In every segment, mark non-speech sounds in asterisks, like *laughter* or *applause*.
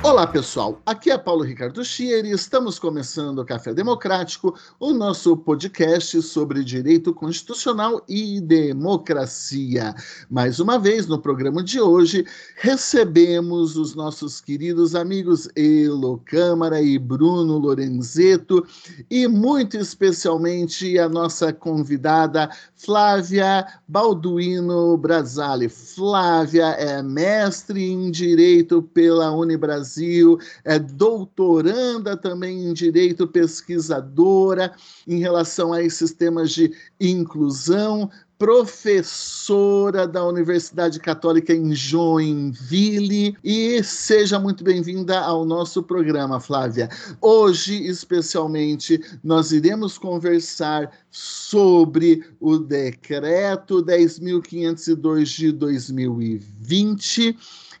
Olá, pessoal. Aqui é Paulo Ricardo Schier e estamos começando o Café Democrático, o nosso podcast sobre direito constitucional e democracia. Mais uma vez, no programa de hoje, recebemos os nossos queridos amigos Elo Câmara e Bruno Lorenzeto e muito especialmente a nossa convidada Flávia Balduino Brasali. Flávia é mestre em Direito pela Unibrasil Brasil, é doutoranda também em direito, pesquisadora em relação a esses temas de inclusão, professora da Universidade Católica em Joinville e seja muito bem-vinda ao nosso programa, Flávia. Hoje, especialmente, nós iremos conversar sobre o decreto 10.502 de 2020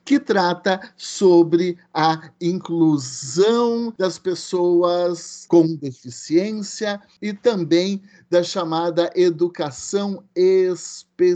que trata sobre a inclusão das pessoas com deficiência e também da chamada educação especial.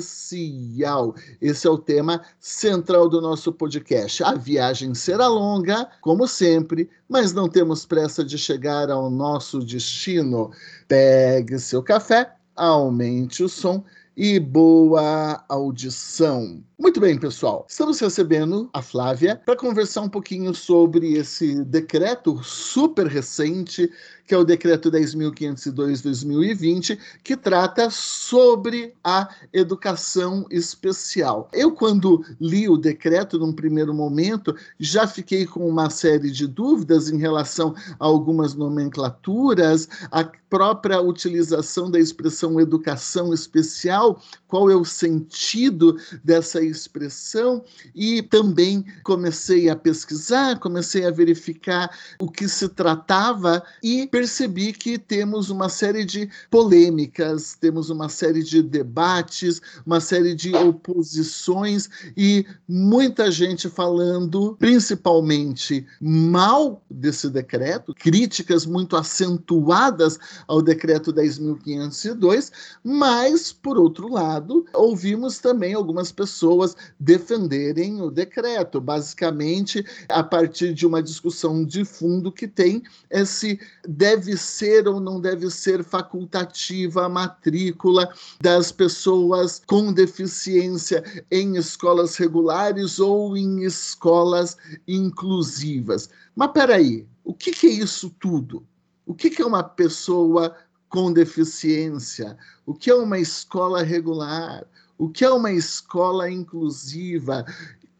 Esse é o tema central do nosso podcast. A viagem será longa, como sempre, mas não temos pressa de chegar ao nosso destino. Pegue seu café, aumente o som e boa audição. Muito bem, pessoal. Estamos recebendo a Flávia para conversar um pouquinho sobre esse decreto super recente, que é o decreto 10.502/2020, que trata sobre a educação especial. Eu quando li o decreto num primeiro momento, já fiquei com uma série de dúvidas em relação a algumas nomenclaturas, a própria utilização da expressão educação especial, qual é o sentido dessa expressão e também comecei a pesquisar, comecei a verificar o que se tratava e percebi que temos uma série de polêmicas, temos uma série de debates, uma série de oposições e muita gente falando principalmente mal desse decreto, críticas muito acentuadas ao decreto 10.502, mas, por outro lado, ouvimos também algumas pessoas defenderem o decreto, basicamente a partir de uma discussão de fundo que tem é se deve ser ou não deve ser facultativa a matrícula das pessoas com deficiência em escolas regulares ou em escolas inclusivas. Mas peraí, o que, que é isso tudo? O que, que é uma pessoa com deficiência? O que é uma escola regular? O que é uma escola inclusiva?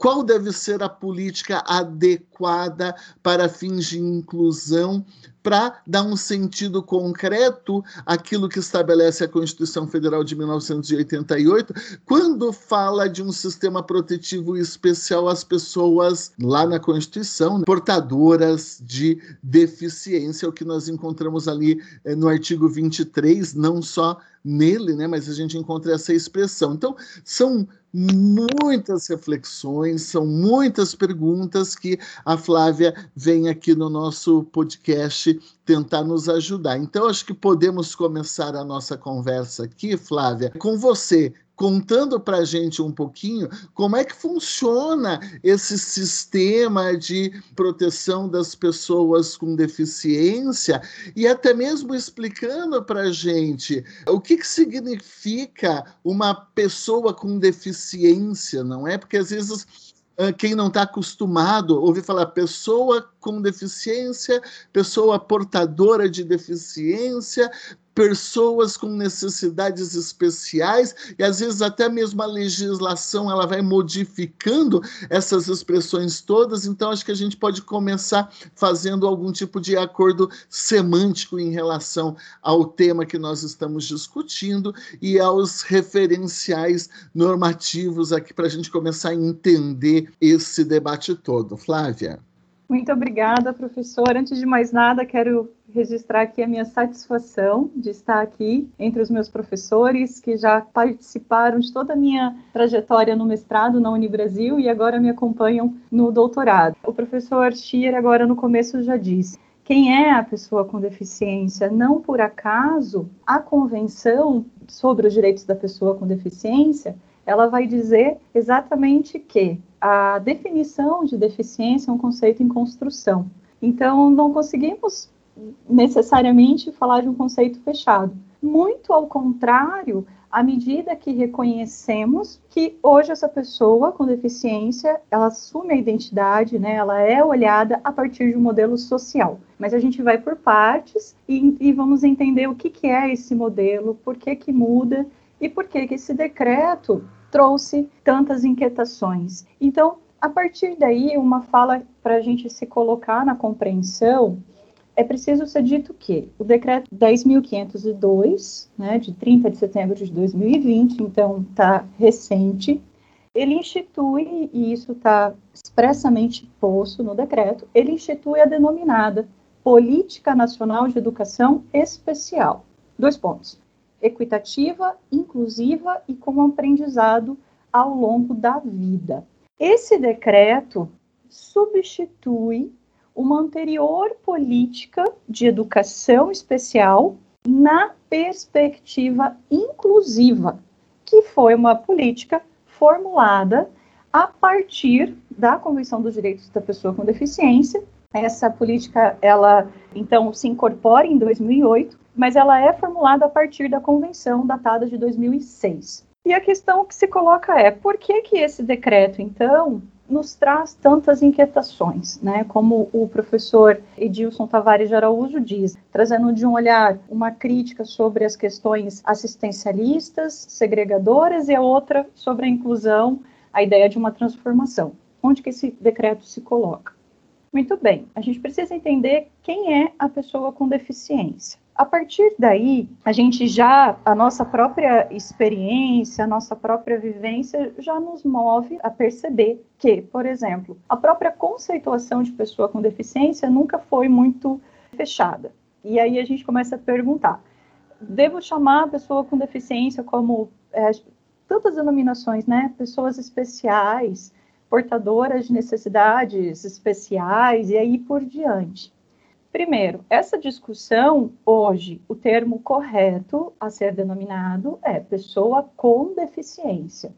Qual deve ser a política adequada para fins de inclusão para dar um sentido concreto àquilo que estabelece a Constituição Federal de 1988, quando fala de um sistema protetivo especial às pessoas lá na Constituição, portadoras de deficiência, o que nós encontramos ali eh, no artigo 23, não só nele, né, mas a gente encontra essa expressão. Então, são muitas reflexões, são muitas perguntas que a Flávia vem aqui no nosso podcast tentar nos ajudar. Então, acho que podemos começar a nossa conversa aqui, Flávia, com você contando para a gente um pouquinho como é que funciona esse sistema de proteção das pessoas com deficiência e até mesmo explicando para a gente o que, que significa uma pessoa com deficiência, não é? Porque às vezes quem não está acostumado ouvir falar pessoa com deficiência, pessoa portadora de deficiência, pessoas com necessidades especiais e às vezes até mesmo a legislação ela vai modificando essas expressões todas, então acho que a gente pode começar fazendo algum tipo de acordo semântico em relação ao tema que nós estamos discutindo e aos referenciais normativos aqui para a gente começar a entender esse debate todo. Flávia. Muito obrigada, professor. Antes de mais nada, quero registrar aqui a minha satisfação de estar aqui entre os meus professores que já participaram de toda a minha trajetória no mestrado na Unibrasil e agora me acompanham no doutorado. O professor Schier agora no começo já disse quem é a pessoa com deficiência. Não por acaso, a Convenção sobre os Direitos da Pessoa com Deficiência, ela vai dizer exatamente que a definição de deficiência é um conceito em construção. Então, não conseguimos necessariamente falar de um conceito fechado. Muito ao contrário, à medida que reconhecemos que hoje essa pessoa com deficiência, ela assume a identidade, né, ela é olhada a partir de um modelo social. Mas a gente vai por partes e, e vamos entender o que, que é esse modelo, por que, que muda e por que, esse decreto trouxe tantas inquietações. Então, a partir daí, uma fala para a gente se colocar na compreensão, é preciso ser dito que o decreto 10.502, né, de 30 de setembro de 2020, então está recente, ele institui, e isso está expressamente posto no decreto, ele institui a denominada Política Nacional de Educação Especial. Dois pontos equitativa, inclusiva e com aprendizado ao longo da vida. Esse decreto substitui uma anterior política de educação especial na perspectiva inclusiva, que foi uma política formulada a partir da Convenção dos Direitos da Pessoa com Deficiência. Essa política, ela então se incorpora em 2008 mas ela é formulada a partir da convenção datada de 2006. E a questão que se coloca é, por que que esse decreto, então, nos traz tantas inquietações, né? Como o professor Edilson Tavares de Araújo diz, trazendo de um olhar uma crítica sobre as questões assistencialistas, segregadoras e a outra sobre a inclusão, a ideia de uma transformação. Onde que esse decreto se coloca? Muito bem, a gente precisa entender quem é a pessoa com deficiência. A partir daí, a gente já, a nossa própria experiência, a nossa própria vivência já nos move a perceber que, por exemplo, a própria conceituação de pessoa com deficiência nunca foi muito fechada. E aí a gente começa a perguntar: devo chamar a pessoa com deficiência como é, tantas denominações, né? Pessoas especiais, portadoras de necessidades especiais e aí por diante. Primeiro, essa discussão, hoje, o termo correto a ser denominado é pessoa com deficiência.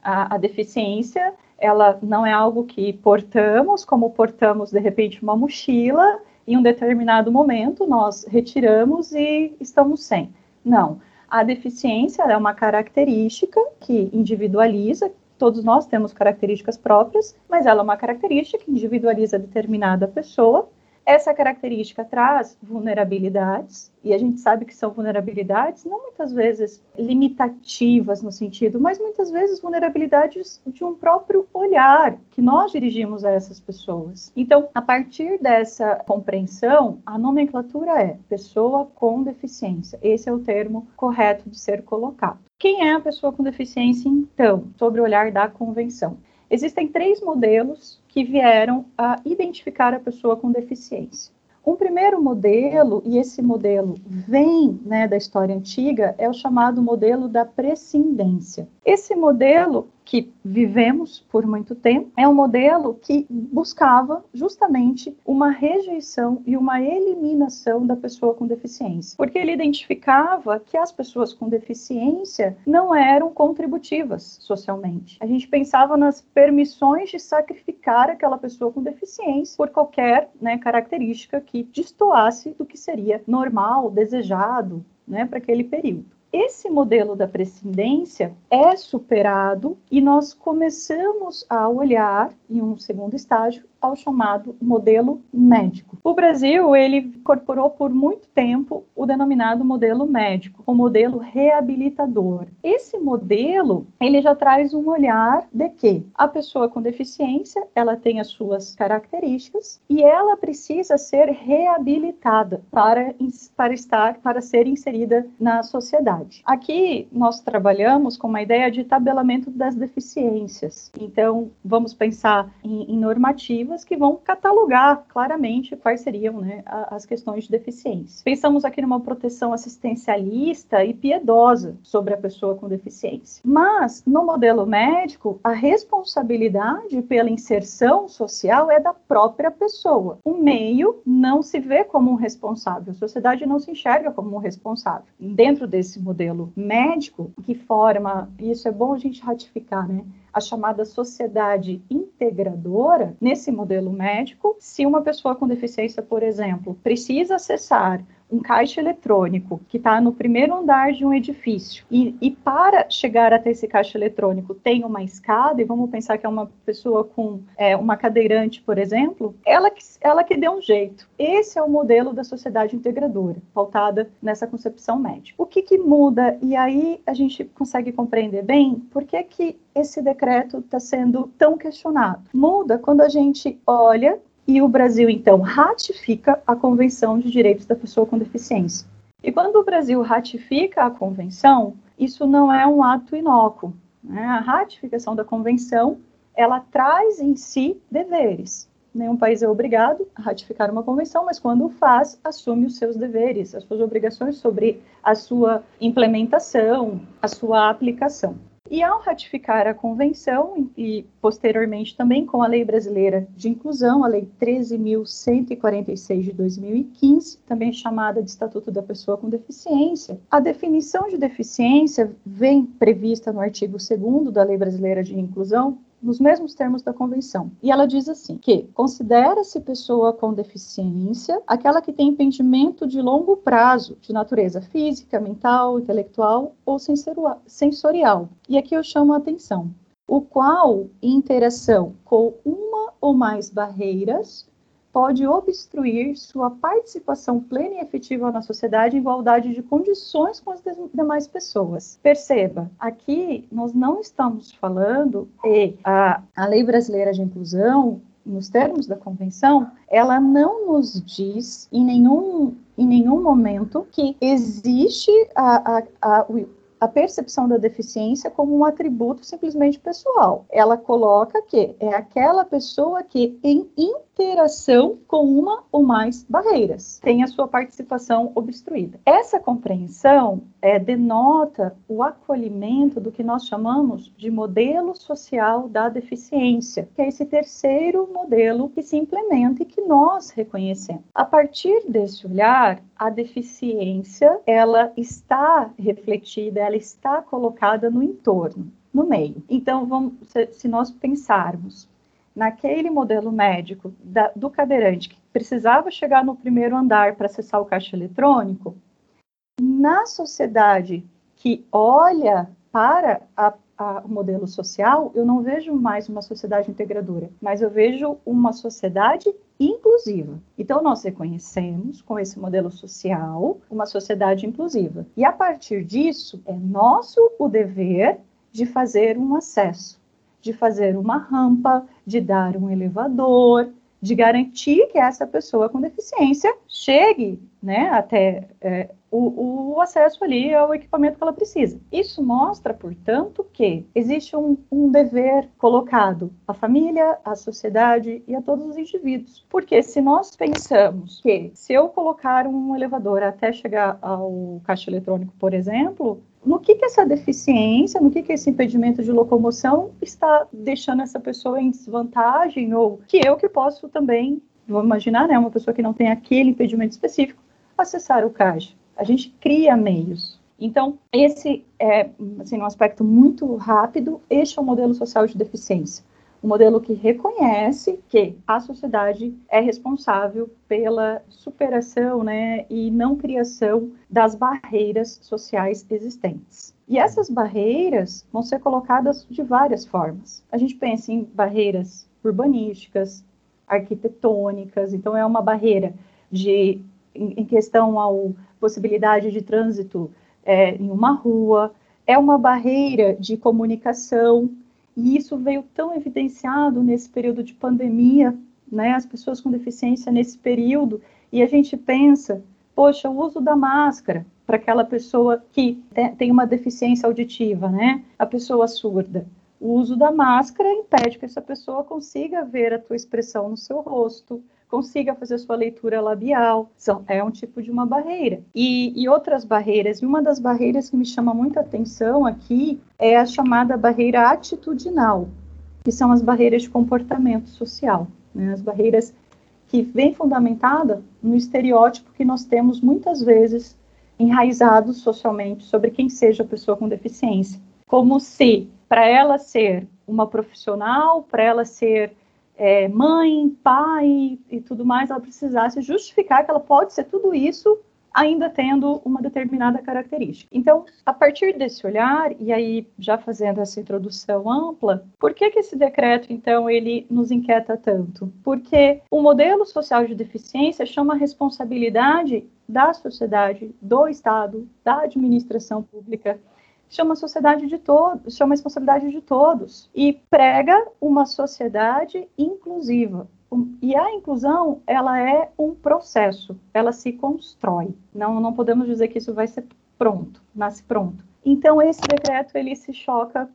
A, a, deficiência, ela não é algo que portamos, como portamos, de repente, uma mochila, em um determinado momento nós retiramos e estamos sem. Não. A deficiência é uma característica que individualiza, todos nós temos características próprias, mas ela é uma característica que individualiza determinada pessoa essa característica traz vulnerabilidades, e a gente sabe que são vulnerabilidades não muitas vezes limitativas no sentido, mas muitas vezes vulnerabilidades de um próprio olhar que nós dirigimos a essas pessoas. Então, a partir dessa compreensão, a nomenclatura é pessoa com deficiência. Esse é o termo correto de ser colocado. Quem é a pessoa com deficiência, então, sobre o olhar da convenção? Existem três modelos que vieram a identificar a pessoa com deficiência. Um primeiro modelo, e esse modelo vem né, da história antiga, é o chamado modelo da prescindência. Esse modelo que vivemos por muito tempo é um modelo que buscava justamente uma rejeição e uma eliminação da pessoa com deficiência, porque ele identificava que as pessoas com deficiência não eram contributivas socialmente. A gente pensava nas permissões de sacrificar aquela pessoa com deficiência por qualquer né, característica que destoasse do que seria normal, desejado, né, para aquele período. Esse modelo da prescindência é superado e nós começamos a olhar, em um segundo estágio, ao chamado modelo médico. O Brasil, ele incorporou por muito tempo o denominado modelo médico, o modelo reabilitador. Esse modelo, ele já traz um olhar de que a pessoa com deficiência, ela tem as suas características e ela precisa ser reabilitada para, para estar, para ser inserida na sociedade. Aqui nós trabalhamos com uma ideia de tabelamento das deficiências. Então, vamos pensar em, em normativas que vão catalogar claramente quais seriam né, as questões de deficiência. Pensamos aqui numa proteção assistencialista e piedosa sobre a pessoa com deficiência. Mas, no modelo médico, a responsabilidade pela inserção social é da própria pessoa. O meio não se vê como um responsável, a sociedade não se enxerga como um responsável. Dentro desse modelo médico, que forma, isso é bom a gente ratificar, né? A chamada sociedade integradora, nesse modelo médico, se uma pessoa com deficiência, por exemplo, precisa acessar um caixa eletrônico que está no primeiro andar de um edifício e, e, para chegar até esse caixa eletrônico tem uma escada e vamos pensar que é uma pessoa com é, uma cadeirante, por exemplo, ela que, ela que deu um jeito. Esse é o modelo da sociedade integradora, pautada nessa concepção médica. O que, que muda? E aí a gente consegue compreender bem por que, que esse decreto está sendo tão questionado. Muda quando a gente olha e o Brasil, então, ratifica a Convenção de Direitos da Pessoa com Deficiência. E quando o Brasil ratifica a convenção, isso não é um ato inócuo. Né? A ratificação da convenção, ela traz em si deveres. Nenhum país é obrigado a ratificar uma convenção, mas quando o faz, assume os seus deveres, as suas obrigações sobre a sua implementação, a sua aplicação. E ao ratificar a convenção e posteriormente também com a Lei Brasileira de Inclusão, a Lei 13.146 de 2015, também chamada de Estatuto da Pessoa com Deficiência, a definição de deficiência vem prevista no artigo 2 da Lei Brasileira de Inclusão nos mesmos termos da convenção. E ela diz assim: que considera-se pessoa com deficiência aquela que tem impedimento de longo prazo, de natureza física, mental, intelectual ou sensorial. E aqui eu chamo a atenção. O qual, em interação com uma ou mais barreiras, pode obstruir sua participação plena e efetiva na sociedade em igualdade de condições com as demais pessoas. Perceba, aqui nós não estamos falando e a, a Lei Brasileira de Inclusão nos termos da convenção, ela não nos diz em nenhum, em nenhum momento que existe a, a, a, a percepção da deficiência como um atributo simplesmente pessoal. Ela coloca que é aquela pessoa que, em interação com uma ou mais barreiras, tem a sua participação obstruída. Essa compreensão é, denota o acolhimento do que nós chamamos de modelo social da deficiência, que é esse terceiro modelo que se implementa e que nós reconhecemos. A partir desse olhar, a deficiência ela está refletida, ela está colocada no entorno, no meio. Então, vamos, se, se nós pensarmos naquele modelo médico da, do cadeirante que precisava chegar no primeiro andar para acessar o caixa eletrônico, na sociedade que olha para a, a, o modelo social, eu não vejo mais uma sociedade integradora, mas eu vejo uma sociedade inclusiva. Então, nós reconhecemos com esse modelo social uma sociedade inclusiva. E a partir disso, é nosso o dever de fazer um acesso de fazer uma rampa, de dar um elevador, de garantir que essa pessoa com deficiência chegue né, até é, o, o, acesso ali ao equipamento que ela precisa. Isso mostra, portanto, que existe um, um, dever colocado à família, à sociedade e a todos os indivíduos. Porque se nós pensamos que se eu colocar um elevador até chegar ao caixa eletrônico, por exemplo, no que, que essa deficiência, no que, que esse impedimento de locomoção está deixando essa pessoa em desvantagem, ou que eu que posso também, vamos imaginar, né, uma pessoa que não tem aquele impedimento específico, acessar o caixa. A gente cria meios. Então, esse é, assim, um aspecto muito rápido, este é o modelo social de deficiência. Um modelo que reconhece que a sociedade é responsável pela superação né, e não criação das barreiras sociais existentes. E essas barreiras vão ser colocadas de várias formas. A gente pensa em barreiras urbanísticas, arquitetônicas, então é uma barreira de em questão à possibilidade de trânsito é, em uma rua, é uma barreira de comunicação, e isso veio tão evidenciado nesse período de pandemia, né, as pessoas com deficiência nesse período, e a gente pensa, poxa, o uso da máscara, para aquela pessoa que tem uma deficiência auditiva, né? A pessoa surda. O uso da máscara impede que essa pessoa consiga ver a tua expressão no seu rosto, consiga fazer sua leitura labial. São, é um tipo de uma barreira. E, e outras barreiras, e uma das barreiras que me chama muita atenção aqui é a chamada barreira atitudinal, que são as barreiras de comportamento social, né? as barreiras que vem fundamentada no estereótipo que nós temos muitas vezes enraizados socialmente sobre quem seja a pessoa com deficiência. Como se, para ela ser uma profissional, para ela ser é, mãe, pai e tudo mais, ela precisasse justificar que ela pode ser tudo isso ainda tendo uma determinada característica. Então, a partir desse olhar, e aí já fazendo essa introdução ampla, por que, que esse decreto, então, ele nos inquieta tanto? Porque o modelo social de deficiência chama a responsabilidade da sociedade, do Estado, da administração pública, chama a sociedade de todos, chama a responsabilidade de todos e prega uma sociedade inclusiva. E a inclusão, ela é um processo, ela se constrói. Não, não podemos dizer que isso vai ser pronto, nasce pronto. Então, esse decreto, ele se choca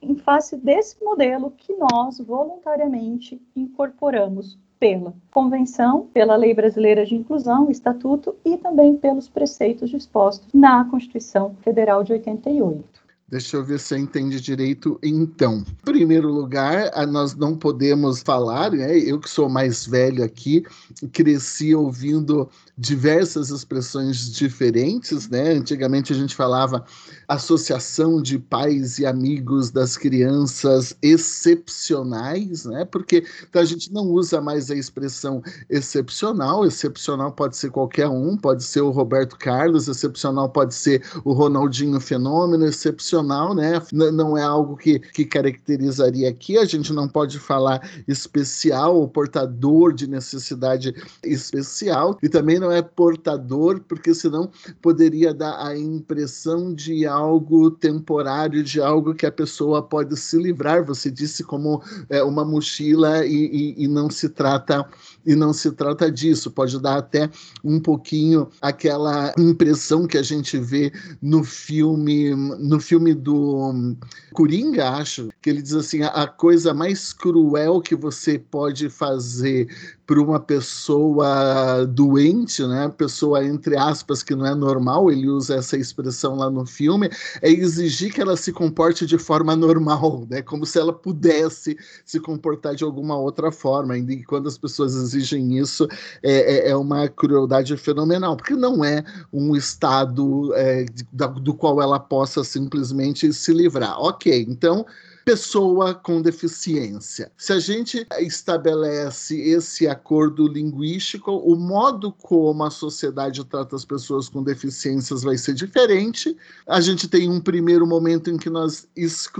em face desse modelo que nós, voluntariamente, incorporamos pela Convenção, pela Lei Brasileira de Inclusão, Estatuto e também pelos preceitos dispostos na Constituição Federal de 88. Deixa eu ver se eu entendi direito. Então, em primeiro lugar, nós não podemos falar, né? Eu que sou mais velho aqui, cresci ouvindo diversas expressões diferentes, né? Antigamente a gente falava associação de pais e amigos das crianças excepcionais, né? Porque então, a gente não usa mais a expressão excepcional. Excepcional pode ser qualquer um, pode ser o Roberto Carlos, excepcional pode ser o Ronaldinho Fenômeno, excepcional, né? não é algo que, que caracterizaria aqui. A gente não pode falar especial portador de necessidade especial e também não é portador, porque senão poderia dar a impressão de algo temporário, de algo que a pessoa pode se livrar. Você disse como é, uma mochila e, e, e não se trata e não se trata disso. Pode dar até um pouquinho aquela impressão que a gente vê no filme, no filme do Coringa, acho, que ele diz assim: a coisa mais cruel que você pode fazer para uma pessoa doente, né? Pessoa entre aspas que não é normal, ele usa essa expressão lá no filme, é exigir que ela se comporte de forma normal, né? Como se ela pudesse se comportar de alguma outra forma. E quando as pessoas exigem isso, é, é, é uma crueldade fenomenal, porque não é um estado é, do qual ela possa simplesmente se livrar. Ok, então pessoa com deficiência. Se a gente estabelece esse acordo linguístico, o modo como a sociedade trata as pessoas com deficiências vai ser diferente. A gente tem um primeiro momento em que nós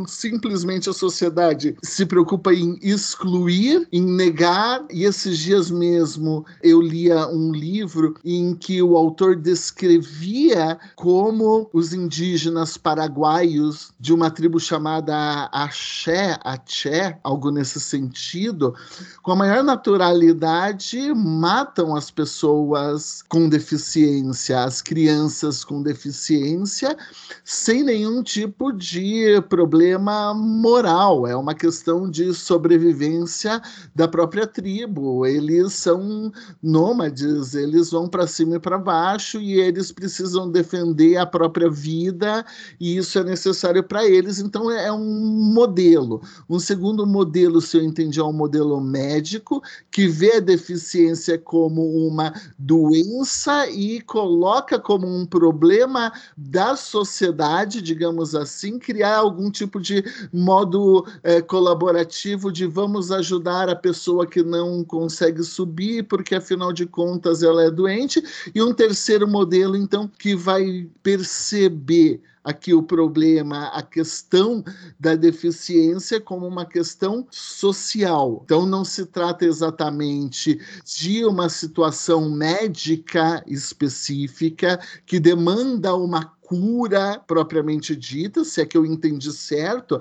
simplesmente a sociedade se preocupa em excluir, em negar, e esses dias mesmo eu lia um livro em que o autor descrevia como os indígenas paraguaios de uma tribo chamada axé, axé, algo nesse sentido, com a maior naturalidade matam as pessoas com deficiência, as crianças com deficiência, sem nenhum tipo de problema moral. É uma questão de sobrevivência da própria tribo. Eles são nômades, eles vão para cima e para baixo e eles precisam defender a própria vida, e isso é necessário para eles. Então é um modelo. Um segundo modelo, se eu entendi, é um modelo médico, que vê a deficiência como uma doença e coloca como um problema da sociedade, digamos assim, criar algum tipo de modo é, colaborativo de vamos ajudar a pessoa que não consegue subir, porque afinal de contas ela é doente, e um terceiro modelo, então, que vai perceber aqui o problema, a questão da deficiência como uma questão social. Então não se trata exatamente de uma situação médica específica que demanda uma cura propriamente dita, se é que eu entendi certo,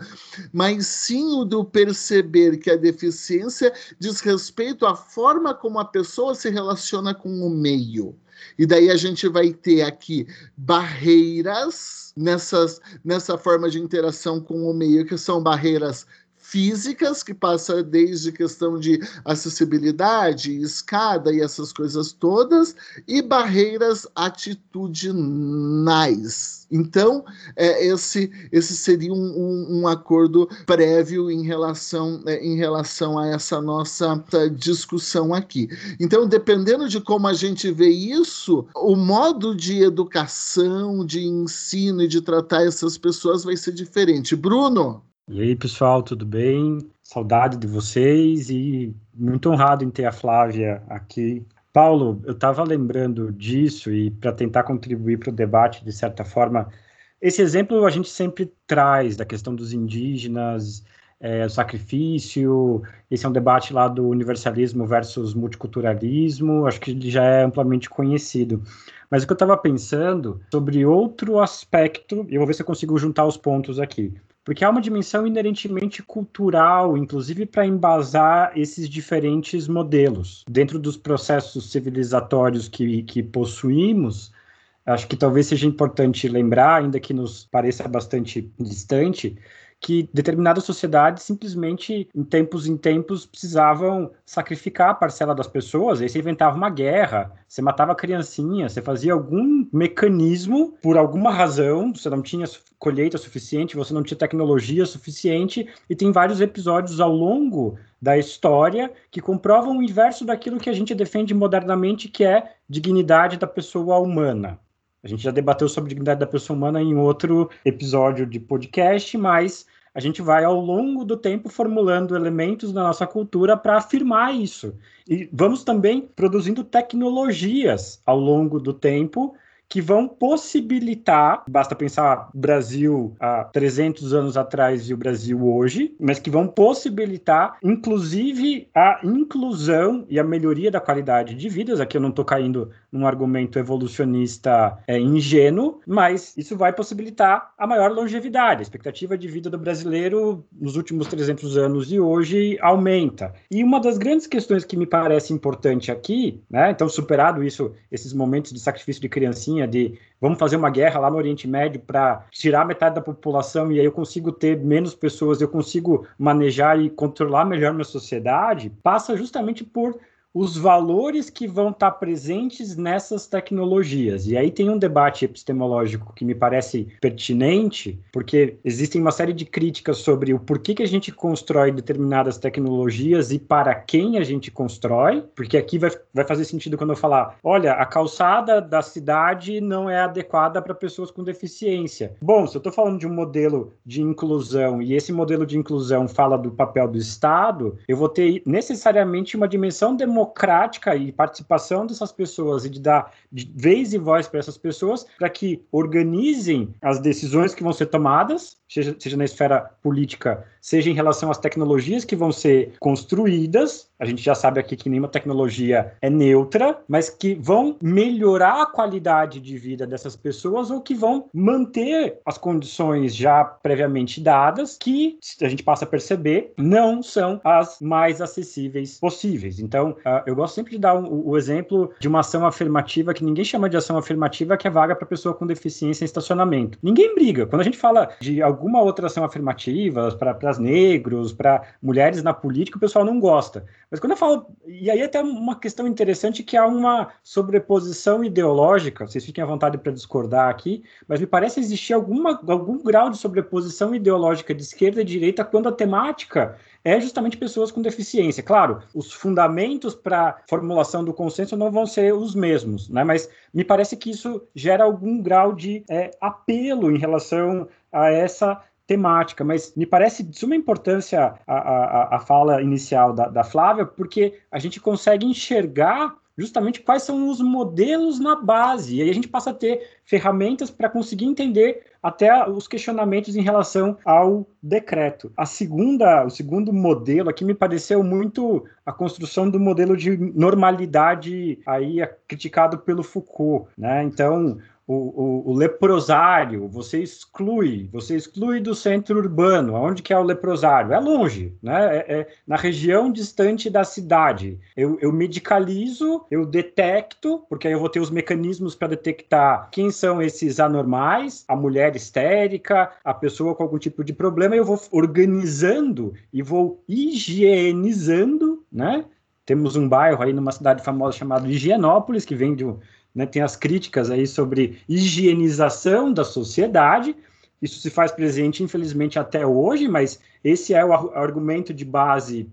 mas sim o do perceber que a deficiência diz respeito à forma como a pessoa se relaciona com o meio. E daí a gente vai ter aqui barreiras nessas, nessa forma de interação com o meio, que são barreiras físicas, que passa desde questão de acessibilidade, escada e essas coisas todas, e barreiras atitudinais. Então, é, esse, esse seria um, um, um, acordo prévio em relação, é, em relação a essa nossa discussão aqui. Então, dependendo de como a gente vê isso, o modo de educação, de ensino e de tratar essas pessoas vai ser diferente. Bruno? E aí, pessoal, tudo bem? Saudade de vocês e muito honrado em ter a Flávia aqui. Paulo, eu estava lembrando disso e para tentar contribuir para o debate, de certa forma, esse exemplo a gente sempre traz da questão dos indígenas, é, o sacrifício, esse é um debate lá do universalismo versus multiculturalismo, acho que já é amplamente conhecido. Mas o que eu estava pensando sobre outro aspecto, e eu vou ver se eu consigo juntar os pontos aqui porque há uma dimensão inerentemente cultural, inclusive para embasar esses diferentes modelos. Dentro dos processos civilizatórios que, que possuímos, acho que talvez seja importante lembrar, ainda que nos pareça bastante distante, que determinadas sociedades simplesmente, em tempos em tempos, precisavam sacrificar a parcela das pessoas, aí você inventava uma guerra, você matava a criancinha, você fazia algum mecanismo, por alguma razão, você não tinha colheita suficiente, você não tinha tecnologia suficiente, e tem vários episódios ao longo da história que comprovam o inverso daquilo que a gente defende modernamente, que é dignidade da pessoa humana. A gente já debateu sobre dignidade da pessoa humana em outro episódio de podcast, mas a gente vai ao longo do tempo formulando elementos da nossa cultura para afirmar isso. E vamos também produzindo tecnologias ao longo do tempo que vão possibilitar, basta pensar Brasil há 300 anos atrás e o Brasil hoje, mas que vão possibilitar, inclusive, a inclusão e a melhoria da qualidade de vidas. Aqui eu não estou caindo num argumento evolucionista é, ingênuo, mas isso vai possibilitar a maior longevidade. A expectativa de vida do brasileiro nos últimos 300 anos e hoje aumenta. E uma das grandes questões que me parece importante aqui, né, então superado isso, esses momentos de sacrifício de criancinha, de vamos fazer uma guerra lá no Oriente Médio para tirar metade da população e aí eu consigo ter menos pessoas, eu consigo manejar e controlar melhor minha sociedade, passa justamente por os valores que vão estar presentes nessas tecnologias. E aí tem um debate epistemológico que me parece pertinente, porque existem uma série de críticas sobre o porquê que a gente constrói determinadas tecnologias e para quem a gente constrói, porque aqui vai, vai fazer sentido quando eu falar, olha, a calçada da cidade não é adequada para pessoas com deficiência. Bom, se eu estou falando de um modelo de inclusão e esse modelo de inclusão fala do papel do Estado, eu vou ter necessariamente uma dimensão democrática democrática e participação dessas pessoas e de dar vez e voz para essas pessoas para que organizem as decisões que vão ser tomadas, seja, seja na esfera política, seja em relação às tecnologias que vão ser construídas. A gente já sabe aqui que nenhuma tecnologia é neutra, mas que vão melhorar a qualidade de vida dessas pessoas ou que vão manter as condições já previamente dadas, que a gente passa a perceber não são as mais acessíveis possíveis. Então, eu gosto sempre de dar o exemplo de uma ação afirmativa que ninguém chama de ação afirmativa, que é vaga para pessoa com deficiência em estacionamento. Ninguém briga. Quando a gente fala de alguma outra ação afirmativa para negros, para mulheres na política, o pessoal não gosta. Mas quando eu falo. E aí até uma questão interessante que há uma sobreposição ideológica, vocês fiquem à vontade para discordar aqui, mas me parece existir alguma, algum grau de sobreposição ideológica de esquerda e direita quando a temática é justamente pessoas com deficiência. Claro, os fundamentos para formulação do consenso não vão ser os mesmos, né? mas me parece que isso gera algum grau de é, apelo em relação a essa temática, mas me parece de suma importância a, a, a fala inicial da, da Flávia, porque a gente consegue enxergar justamente quais são os modelos na base. E aí a gente passa a ter ferramentas para conseguir entender até os questionamentos em relação ao decreto. A segunda, o segundo modelo aqui me pareceu muito a construção do modelo de normalidade aí criticado pelo Foucault, né? Então, o, o, o, leprosário, você exclui, você exclui do centro urbano. Onde que é o leprosário? É longe, né? É, é na região distante da cidade. Eu, eu, medicalizo, eu detecto, porque aí eu vou ter os mecanismos para detectar quem são esses anormais, a mulher histérica, a pessoa com algum tipo de problema, eu vou organizando e vou higienizando, né? Temos um bairro aí numa cidade famosa chamado Higienópolis, que vem de um né, tem as críticas aí sobre higienização da sociedade. Isso se faz presente, infelizmente, até hoje, mas esse é o argumento de base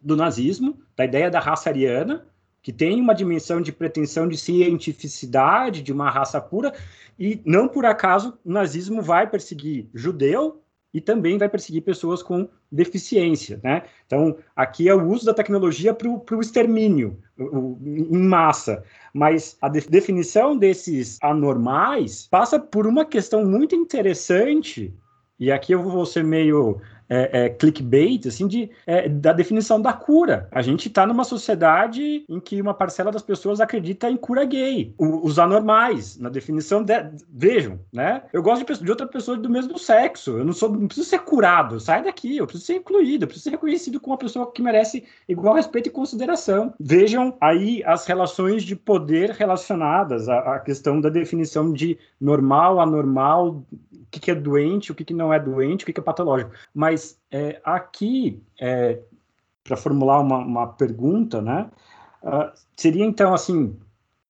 do nazismo, da ideia da raça ariana, que tem uma dimensão de pretensão de cientificidade, de uma raça pura, e não por acaso o nazismo vai perseguir judeu, e também vai perseguir pessoas com deficiência. Né? Então, aqui é o uso da tecnologia para o extermínio em massa. Mas a de, definição desses anormais passa por uma questão muito interessante, e aqui eu vou ser meio é, é, clickbait, assim, de, é, da definição da cura. A gente está numa sociedade em que uma parcela das pessoas acredita em cura gay. O, os anormais, na definição, de, vejam, né? Eu gosto de, de, outra pessoa do mesmo sexo. Eu não sou, não preciso ser curado. Sai daqui. Eu preciso ser incluído. Eu preciso ser reconhecido como uma pessoa que merece igual respeito e consideração. Vejam aí as relações de poder relacionadas à, à questão da definição de normal, anormal, o que, que é doente, o que, que não é doente, o que, que é patológico. Mas é, aqui, é, para formular uma, uma, pergunta, né, uh, seria então assim,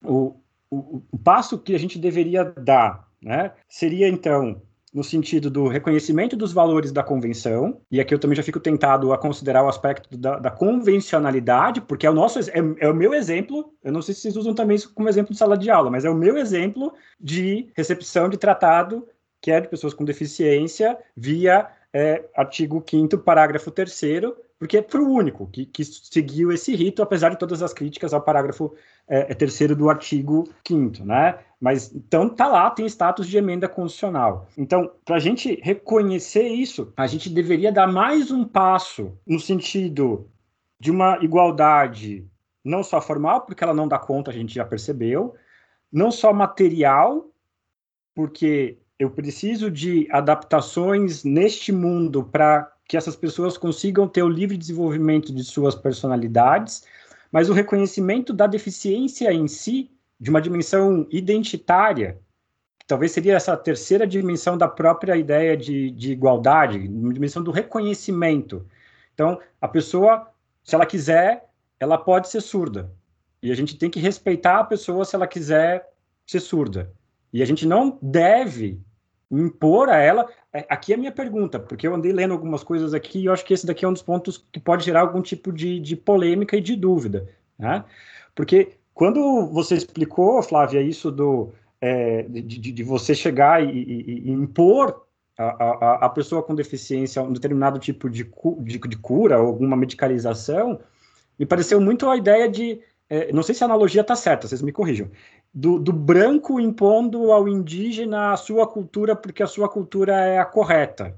o, o, o, passo que a gente deveria dar, né, seria então no sentido do reconhecimento dos valores da convenção, e aqui eu também já fico tentado a considerar o aspecto da, da convencionalidade, porque é o nosso é, é, o meu exemplo, eu não sei se vocês usam também isso como exemplo de sala de aula, mas é o meu exemplo de recepção de tratado que é de pessoas com deficiência, via é, artigo 5 parágrafo 3 porque foi o único que, que, seguiu esse rito, apesar de todas as críticas ao parágrafo é, é terceiro do artigo 5 né? Mas então tá lá, tem status de emenda constitucional. Então, para a gente reconhecer isso, a gente deveria dar mais um passo no sentido de uma igualdade não só formal, porque ela não dá conta, a gente já percebeu, não só material, porque eu preciso de adaptações neste mundo para que essas pessoas consigam ter o livre desenvolvimento de suas personalidades, mas o reconhecimento da deficiência em si, de uma dimensão identitária, talvez seria essa terceira dimensão da própria ideia de, de igualdade, uma dimensão do reconhecimento. Então, a pessoa, se ela quiser, ela pode ser surda. E a gente tem que respeitar a pessoa se ela quiser ser surda. E a gente não deve impor a ela. É, aqui é a minha pergunta, porque eu andei lendo algumas coisas aqui e eu acho que esse daqui é um dos pontos que pode gerar algum tipo de, de polêmica e de dúvida. Né? Porque quando você explicou, Flávia, isso do, é, de, de, você chegar e, e, e impor a, a, a, pessoa com deficiência um determinado tipo de, de, de cura ou alguma medicalização, me pareceu muito a ideia de. É, não sei se a analogia está certa, vocês me corrijam do, do, branco impondo ao indígena a sua cultura porque a sua cultura é a correta.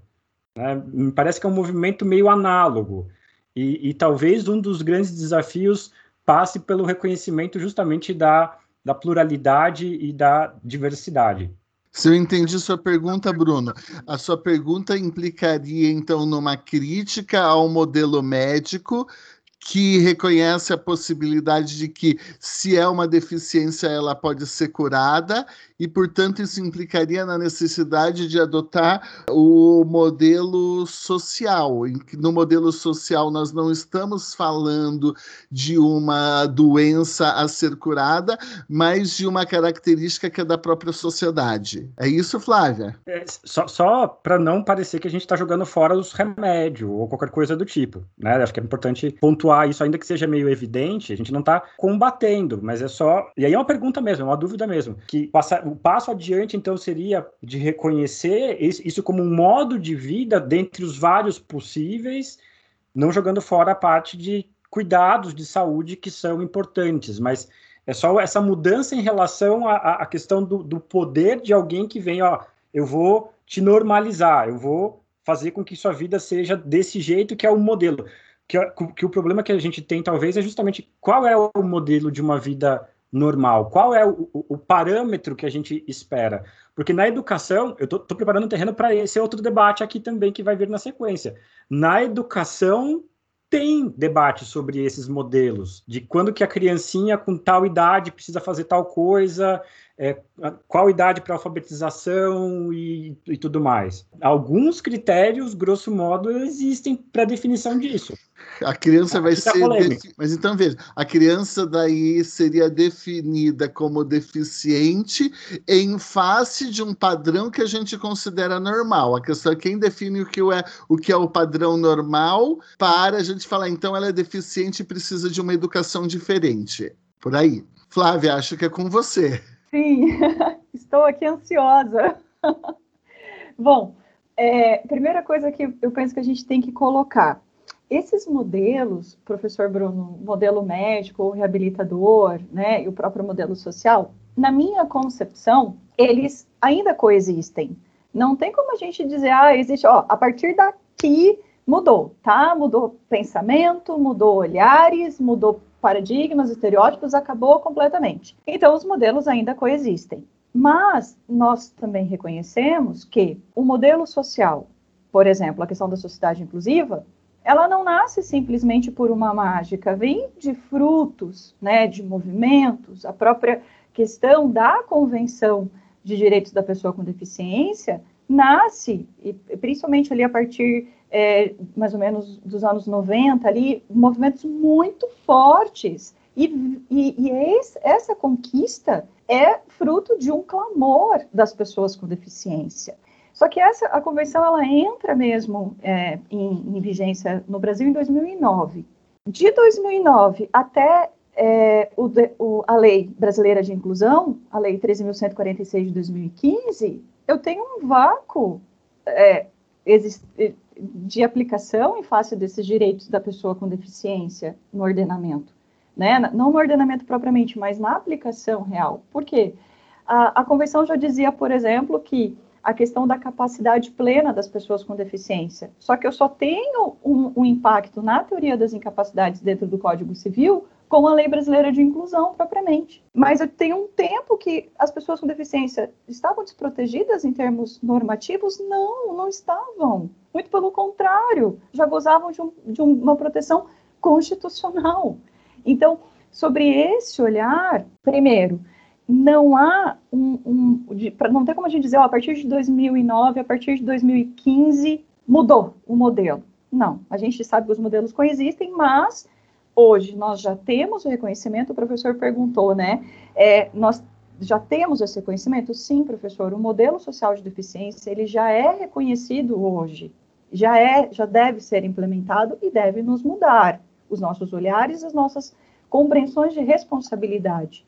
Né? Me parece que é um movimento meio análogo. E, e, talvez um dos grandes desafios passe pelo reconhecimento justamente da, da pluralidade e da diversidade. Se eu entendi sua pergunta, Bruno, a sua pergunta implicaria então numa crítica ao modelo médico que reconhece a possibilidade de que, se é uma deficiência, ela pode ser curada, e, portanto, isso implicaria na necessidade de adotar o modelo social. No modelo social, nós não estamos falando de uma doença a ser curada, mas de uma característica que é da própria sociedade. É isso, Flávia? É, só, só para não parecer que a gente está jogando fora os remédios ou qualquer coisa do tipo. Né? Acho que é importante pontuar isso, ainda que seja meio evidente, a gente não está combatendo, mas é só. E aí é uma pergunta mesmo, é uma dúvida mesmo. Que passa, o passo adiante, então, seria de reconhecer isso como um modo de vida dentre os vários possíveis, não jogando fora a parte de cuidados de saúde que são importantes, mas é só essa mudança em relação à, à questão do, do, poder de alguém que vem, ó, eu vou te normalizar, eu vou fazer com que sua vida seja desse jeito que é o modelo. Que, que o problema que a gente tem, talvez, é justamente qual é o modelo de uma vida normal? Qual é o, o, parâmetro que a gente espera? Porque na educação, eu estou preparando o terreno para esse outro debate aqui também que vai vir na sequência. Na educação, tem debate sobre esses modelos, de quando que a criancinha com tal idade precisa fazer tal coisa, é, qual idade para alfabetização e, e, tudo mais. Alguns critérios, grosso modo, existem para definição disso. A criança vai ser. Defi... Mas então veja, a criança daí seria definida como deficiente em face de um padrão que a gente considera normal. A questão é quem define o que é o, que é o padrão normal para a gente falar, então ela é deficiente e precisa de uma educação diferente. Por aí. Flávia, acho que é com você. Sim, *laughs* estou aqui ansiosa. *laughs* Bom, é, primeira coisa que eu penso que a gente tem que colocar. Esses modelos, professor Bruno, modelo médico ou reabilitador, né, e o próprio modelo social, na minha concepção, eles ainda coexistem. Não tem como a gente dizer, ah, existe, ó, a partir daqui mudou, tá? Mudou pensamento, mudou olhares, mudou paradigmas, estereótipos, acabou completamente. Então, os modelos ainda coexistem. Mas nós também reconhecemos que o modelo social, por exemplo, a questão da sociedade inclusiva, ela não nasce simplesmente por uma mágica, vem de frutos, né, de movimentos, a própria questão da Convenção de Direitos da Pessoa com Deficiência nasce, e principalmente ali a partir é, mais ou menos dos anos 90 ali, movimentos muito fortes. E, e, e esse, essa conquista é fruto de um clamor das pessoas com deficiência. Só que essa, a convenção ela entra mesmo é, em, em, vigência no Brasil em 2009. De 2009 até é, o, o, a Lei Brasileira de Inclusão, a Lei 13.146 de 2015, eu tenho um vácuo é, de aplicação em face desses direitos da pessoa com deficiência no ordenamento. Né? Não no ordenamento propriamente, mas na aplicação real. Por quê? A, a Convenção já dizia, por exemplo, que a questão da capacidade plena das pessoas com deficiência. Só que eu só tenho um, um impacto na teoria das incapacidades dentro do Código Civil com a lei brasileira de inclusão propriamente. Mas eu tenho um tempo que as pessoas com deficiência estavam desprotegidas em termos normativos? Não, não estavam. Muito pelo contrário, já gozavam de, um, de uma proteção constitucional. Então, sobre esse olhar, primeiro, não há um, um de, não tem como a gente dizer, ó, a partir de 2009, a partir de 2015 mudou o modelo. Não, a gente sabe que os modelos coexistem, mas hoje nós já temos o reconhecimento, o professor perguntou, né? É, nós já temos esse reconhecimento? Sim, professor. O modelo social de deficiência ele já é reconhecido hoje, já é, já deve ser implementado e deve nos mudar os nossos olhares, as nossas compreensões de responsabilidade.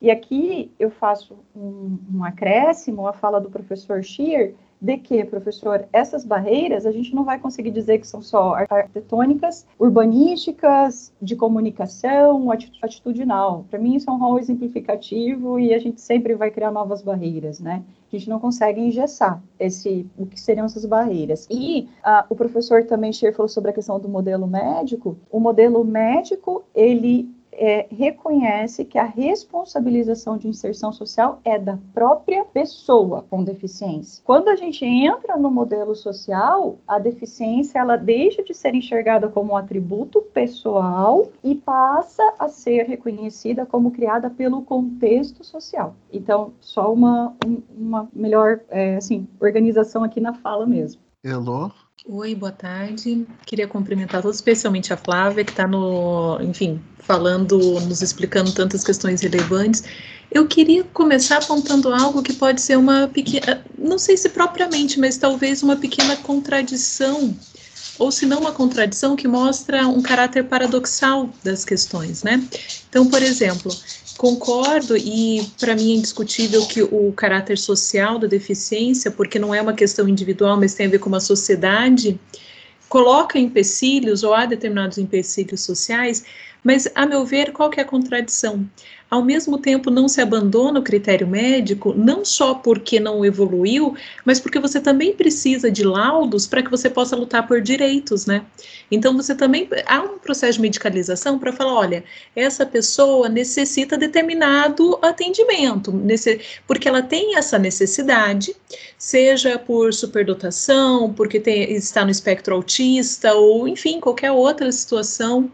E aqui eu faço um, um acréscimo à fala do professor Scheer, de que, professor, essas barreiras a gente não vai conseguir dizer que são só arquitetônicas, urbanísticas, de comunicação, atitudinal. Para mim, isso é um rol exemplificativo e a gente sempre vai criar novas barreiras, né? A gente não consegue engessar esse, o que seriam essas barreiras. E uh, o professor também Scher falou sobre a questão do modelo médico. O modelo médico, ele é, reconhece que a responsabilização de inserção social é da própria pessoa com deficiência. Quando a gente entra no modelo social, a deficiência ela deixa de ser enxergada como um atributo pessoal e passa a ser reconhecida como criada pelo contexto social. Então, só uma, um, uma melhor é, assim, organização aqui na fala mesmo. Elô? Oi, boa tarde. Queria cumprimentar todos, especialmente a Flávia, que está no, enfim, falando, nos explicando tantas questões relevantes. Eu queria começar apontando algo que pode ser uma pequena, não sei se propriamente, mas talvez uma pequena contradição, ou se não uma contradição, que mostra um caráter paradoxal das questões, né? Então, por exemplo, Concordo, e para mim é indiscutível que o caráter social da deficiência, porque não é uma questão individual, mas tem a ver com uma sociedade, coloca empecilhos ou há determinados empecilhos sociais, mas, a meu ver, qual que é a contradição? Ao mesmo tempo não se abandona o critério médico, não só porque não evoluiu, mas porque você também precisa de laudos para que você possa lutar por direitos, né? Então você também há um processo de medicalização para falar, olha, essa pessoa necessita determinado atendimento, nesse, porque ela tem essa necessidade, seja por superdotação, porque tem, está no espectro autista ou enfim, qualquer outra situação.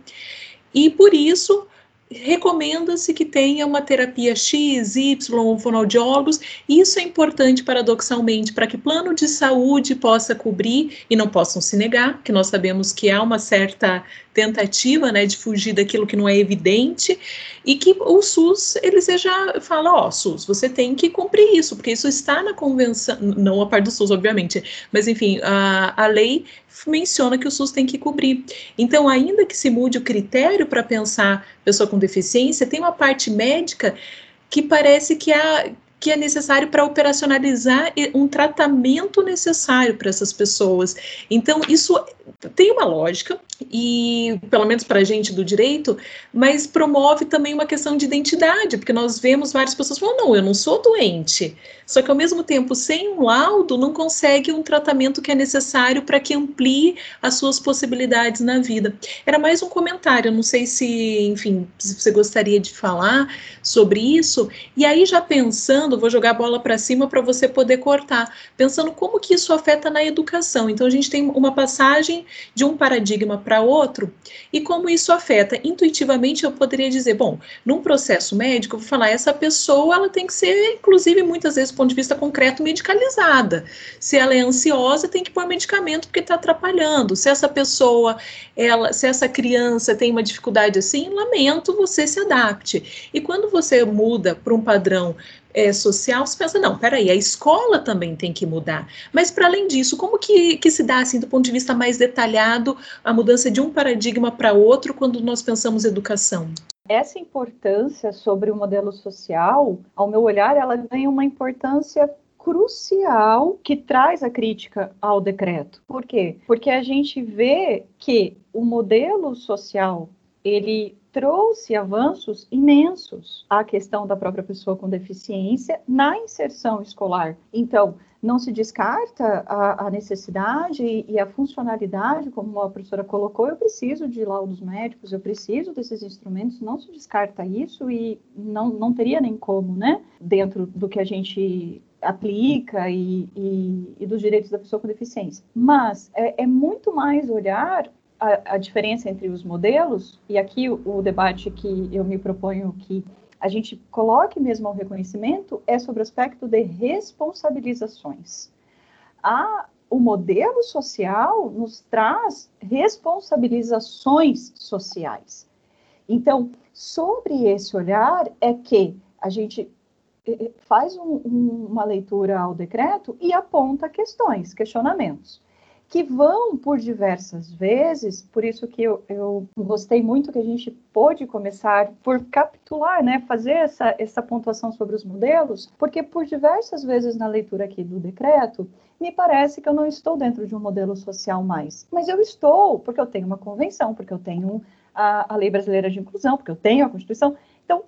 E por isso recomenda-se que tenha uma terapia X, Y, fonoaudiólogos. Isso é importante, paradoxalmente, para que plano de saúde possa cobrir e não possam se negar, que nós sabemos que há uma certa tentativa né, de fugir daquilo que não é evidente, e que o SUS, ele já fala, ó, oh, SUS, você tem que cumprir isso, porque isso está na convenção, não a parte do SUS, obviamente, mas enfim, a, a lei menciona que o SUS tem que cobrir. Então, ainda que se mude o critério para pensar pessoa com deficiência, tem uma parte médica que parece que há que é necessário para operacionalizar um tratamento necessário para essas pessoas. Então, isso tem uma lógica, e pelo menos para a gente do direito, mas promove também uma questão de identidade, porque nós vemos várias pessoas falando: não, eu não sou doente. Só que ao mesmo tempo, sem um laudo, não consegue um tratamento que é necessário para que amplie as suas possibilidades na vida. Era mais um comentário, não sei se, enfim, se você gostaria de falar sobre isso. E aí, já pensando, vou jogar a bola para cima para você poder cortar, pensando como que isso afeta na educação. Então, a gente tem uma passagem de um paradigma para outro e como isso afeta. Intuitivamente, eu poderia dizer, bom, num processo médico, eu vou falar, essa pessoa ela tem que ser, inclusive, muitas vezes, do ponto de vista concreto, medicalizada. Se ela é ansiosa, tem que pôr medicamento porque está atrapalhando. Se essa pessoa, ela, se essa criança tem uma dificuldade assim, lamento, você se adapte. E quando você muda para um padrão é, social, você pensa, não, peraí, a escola também tem que mudar. Mas, para além disso, como que, que se dá, assim, do ponto de vista mais detalhado, a mudança de um paradigma para outro quando nós pensamos educação? Essa importância sobre o modelo social, ao meu olhar, ela ganha uma importância crucial que traz a crítica ao decreto. Por quê? Porque a gente vê que o modelo social ele trouxe avanços imensos à questão da própria pessoa com deficiência na inserção escolar. Então, não se descarta a, a, necessidade e a funcionalidade, como a professora colocou, eu preciso de laudos médicos, eu preciso desses instrumentos, não se descarta isso e não, não teria nem como, né, dentro do que a gente aplica e, e, e dos direitos da pessoa com deficiência. Mas é, é muito mais olhar a, a, diferença entre os modelos, e aqui o, o, debate que eu me proponho que a gente coloque mesmo ao reconhecimento, é sobre o aspecto de responsabilizações. A, o modelo social nos traz responsabilizações sociais. Então, sobre esse olhar é que a gente eh, eh, faz um, um, uma leitura ao decreto e aponta questões, questionamentos que vão por diversas vezes, por isso que eu, eu gostei muito que a gente pôde começar por capitular, né, fazer essa, essa pontuação sobre os modelos, porque por diversas vezes na leitura aqui do decreto, me parece que eu não estou dentro de um modelo social mais. Mas eu estou, porque eu tenho uma convenção, porque eu tenho a, a Lei Brasileira de Inclusão, porque eu tenho a Constituição. Então,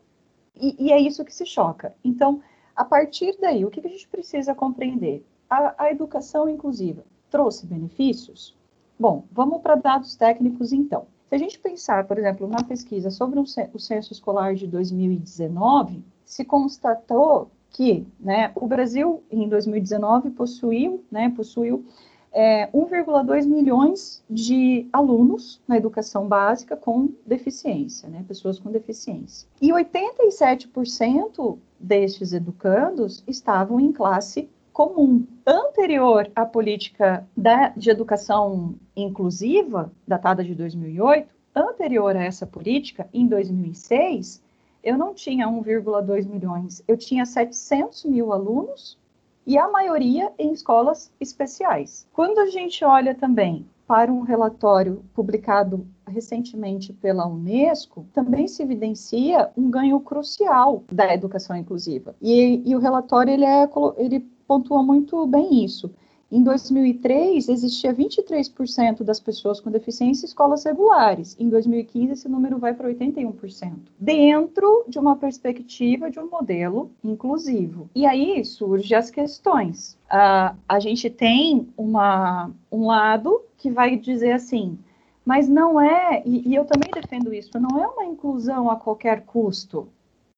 e, e é isso que se choca. Então, a partir daí, o que, que a gente precisa compreender? A, a educação inclusiva trouxe benefícios? Bom, vamos para dados técnicos então. Se a gente pensar, por exemplo, na pesquisa sobre o censo escolar de 2019, se constatou que né, o Brasil, em 2019, possuiu, né, possuiu é, 1,2 milhões de alunos na educação básica com deficiência, né, pessoas com deficiência. E 87% destes educandos estavam em classe comum. Anterior à política da, de educação inclusiva, datada de 2008, anterior a essa política, em 2006, eu não tinha 1,2 milhões, eu tinha 700 mil alunos e a maioria em escolas especiais. Quando a gente olha também para um relatório publicado recentemente pela Unesco, também se evidencia um ganho crucial da educação inclusiva. E, e o relatório ele, é, ele pontua muito bem isso. Em 2003, existia 23% das pessoas com deficiência em escolas regulares. Em 2015, esse número vai para 81%. Dentro de uma perspectiva de um modelo inclusivo. E aí surgem as questões. Uh, a gente tem uma, um lado que vai dizer assim, mas não é, e, e eu também defendo isso, não é uma inclusão a qualquer custo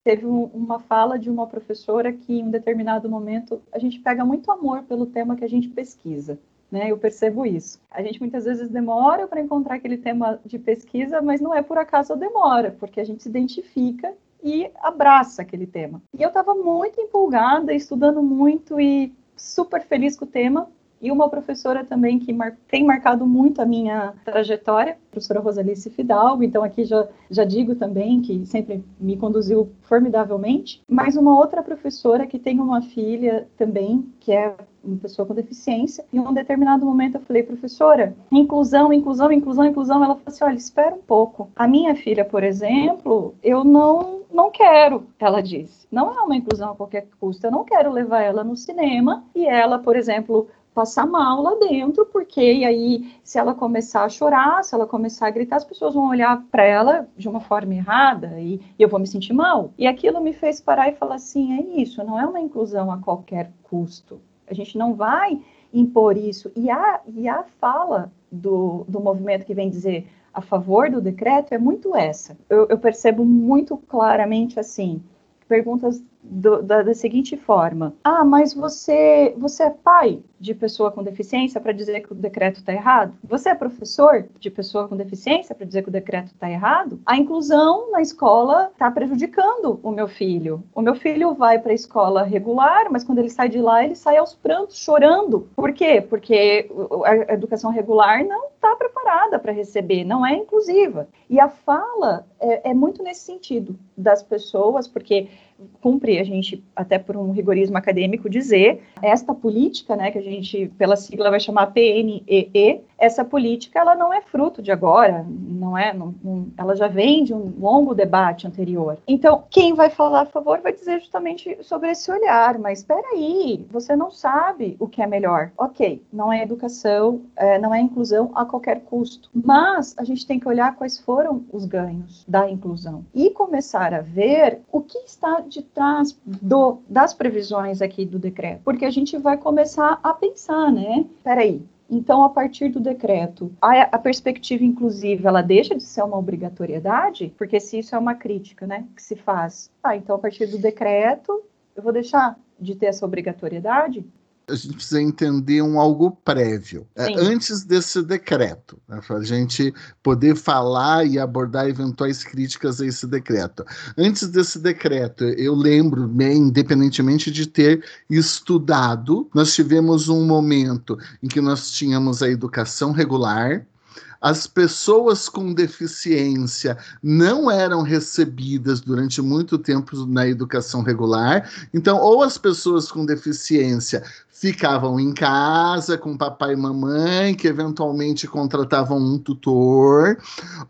teve um, uma fala de uma professora que, em um determinado momento, a gente pega muito amor pelo tema que a gente pesquisa. Né, eu percebo isso. A gente muitas vezes demora para encontrar aquele tema de pesquisa, mas não é por acaso demora, porque a gente se identifica e abraça aquele tema. E eu estava muito empolgada, estudando muito e super feliz com o tema, e uma professora também que mar tem marcado muito a minha trajetória, a professora Rosalice Fidalgo, então aqui já, já digo também que sempre me conduziu formidavelmente, mas uma outra professora que tem uma filha também, que é uma pessoa com deficiência, e em um determinado momento eu falei, professora, inclusão, inclusão, inclusão, inclusão, ela falou assim, olha, espera um pouco. A minha filha, por exemplo, eu não não quero, ela disse. Não é uma inclusão a qualquer custo. Eu não quero levar ela no cinema e ela, por exemplo, passar mal lá dentro, porque aí se ela começar a chorar, se ela começar a gritar, as pessoas vão olhar para ela de uma forma errada e, e, eu vou me sentir mal. E aquilo me fez parar e falar assim, é isso, não é uma inclusão a qualquer custo. A gente não vai impor isso. E a, e a fala do, do movimento que vem dizer a favor do decreto é muito essa. Eu, eu percebo muito claramente assim, perguntas do, da, da, seguinte forma: Ah, mas você, você é pai de pessoa com deficiência para dizer que o decreto está errado? Você é professor de pessoa com deficiência para dizer que o decreto está errado? A inclusão na escola está prejudicando o meu filho. O meu filho vai para a escola regular, mas quando ele sai de lá, ele sai aos prantos, chorando. Por quê? Porque a educação regular não está preparada para receber, não é inclusiva. E a fala é, é muito nesse sentido das pessoas, porque cumpre a gente, até por um rigorismo acadêmico, dizer esta política, né, que a gente, pela sigla, vai chamar PNEE, essa política ela não é fruto de agora, não é, não, não, ela já vem de um longo debate anterior. Então, quem vai falar a favor vai dizer justamente sobre esse olhar, mas espera aí, você não sabe o que é melhor. Ok, não é educação, é, não é inclusão a qualquer custo, mas a gente tem que olhar quais foram os ganhos da inclusão e começar a ver o que está de trás do, das previsões aqui do decreto, porque a gente vai começar a pensar, né? Peraí, então, a partir do decreto, a, a, perspectiva inclusiva, ela deixa de ser uma obrigatoriedade? Porque se isso é uma crítica, né, que se faz. Ah, então, a partir do decreto, eu vou deixar de ter essa obrigatoriedade? A gente precisa entender um algo prévio, é, antes desse decreto, né, para a gente poder falar e abordar eventuais críticas a esse decreto. Antes desse decreto, eu lembro, bem, independentemente de ter estudado, nós tivemos um momento em que nós tínhamos a educação regular, as pessoas com deficiência não eram recebidas durante muito tempo na educação regular. Então, ou as pessoas com deficiência ficavam em casa com papai e mamãe, que eventualmente contratavam um tutor,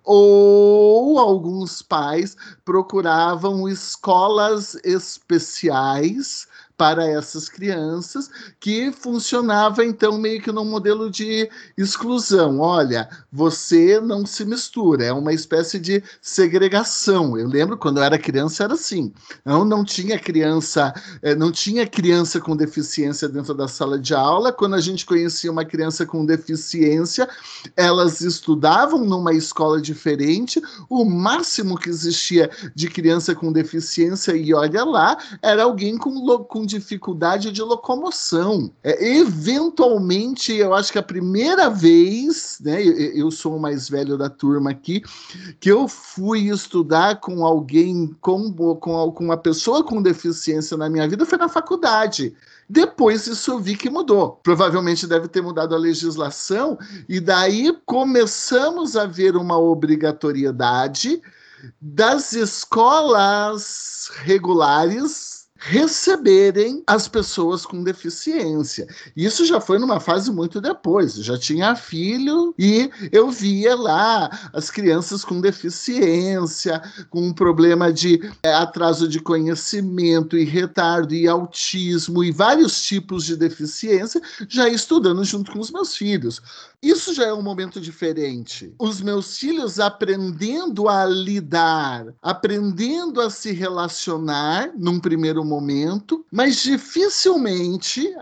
ou alguns pais procuravam escolas especiais para essas crianças, que funcionava então meio que num modelo de exclusão. Olha, você não se mistura, é uma espécie de segregação. Eu lembro quando eu era criança era assim. Não, não tinha criança, eh, não tinha criança com deficiência dentro da sala de aula. Quando a gente conhecia uma criança com deficiência, elas estudavam numa escola diferente. O máximo que existia de criança com deficiência e olha lá, era alguém com, com dificuldade de locomoção. É, eventualmente, eu acho que a primeira vez, né, eu, eu sou o mais velho da turma aqui, que eu fui estudar com alguém, com, com, com uma pessoa com deficiência na minha vida foi na faculdade. Depois isso vi que mudou. Provavelmente deve ter mudado a legislação, e daí começamos a ver uma obrigatoriedade das escolas regulares receberem as pessoas com deficiência. Isso já foi numa fase muito depois. Eu já tinha filho e eu via lá as crianças com deficiência, com um problema de é, atraso de conhecimento e retardo e autismo e vários tipos de deficiência, já estudando junto com os meus filhos. Isso já é um momento diferente. Os meus filhos aprendendo a lidar, aprendendo a se relacionar num primeiro momento, mas dificilmente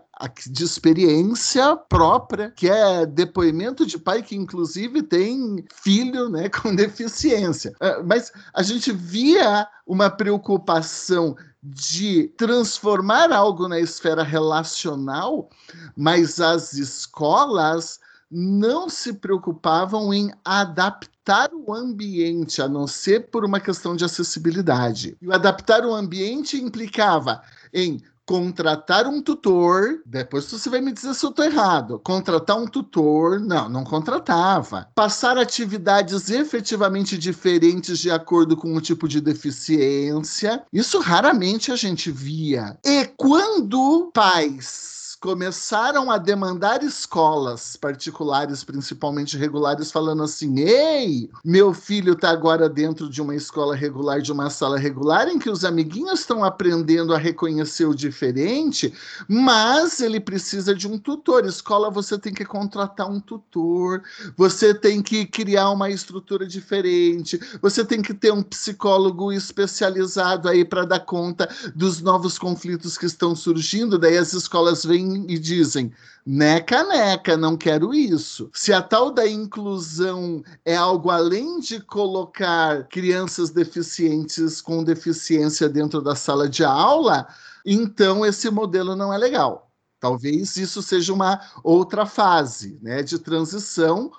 de experiência própria, que é depoimento de pai que inclusive tem filho, né, *laughs* com deficiência. É, mas a gente via uma preocupação de transformar algo na esfera relacional, mas as escolas não se preocupavam em adaptar o ambiente, a não ser por uma questão de acessibilidade. E o adaptar o ambiente implicava em contratar um tutor, depois você vai me dizer se eu estou errado. Contratar um tutor, não, não contratava. Passar atividades efetivamente diferentes de acordo com o tipo de deficiência, isso raramente a gente via. E quando pais começaram a demandar escolas particulares, principalmente regulares, falando assim: ei, meu filho está agora dentro de uma escola regular, de uma sala regular, em que os amiguinhos estão aprendendo a reconhecer o diferente, mas ele precisa de um tutor. Escola, você tem que contratar um tutor, você tem que criar uma estrutura diferente, você tem que ter um psicólogo especializado aí para dar conta dos novos conflitos que estão surgindo. Daí as escolas vêm e dizem: neca, neca, não quero isso. Se a tal da inclusão é algo além de colocar crianças deficientes com deficiência dentro da sala de aula, então esse modelo não é legal. Talvez isso seja uma outra fase né, de transição.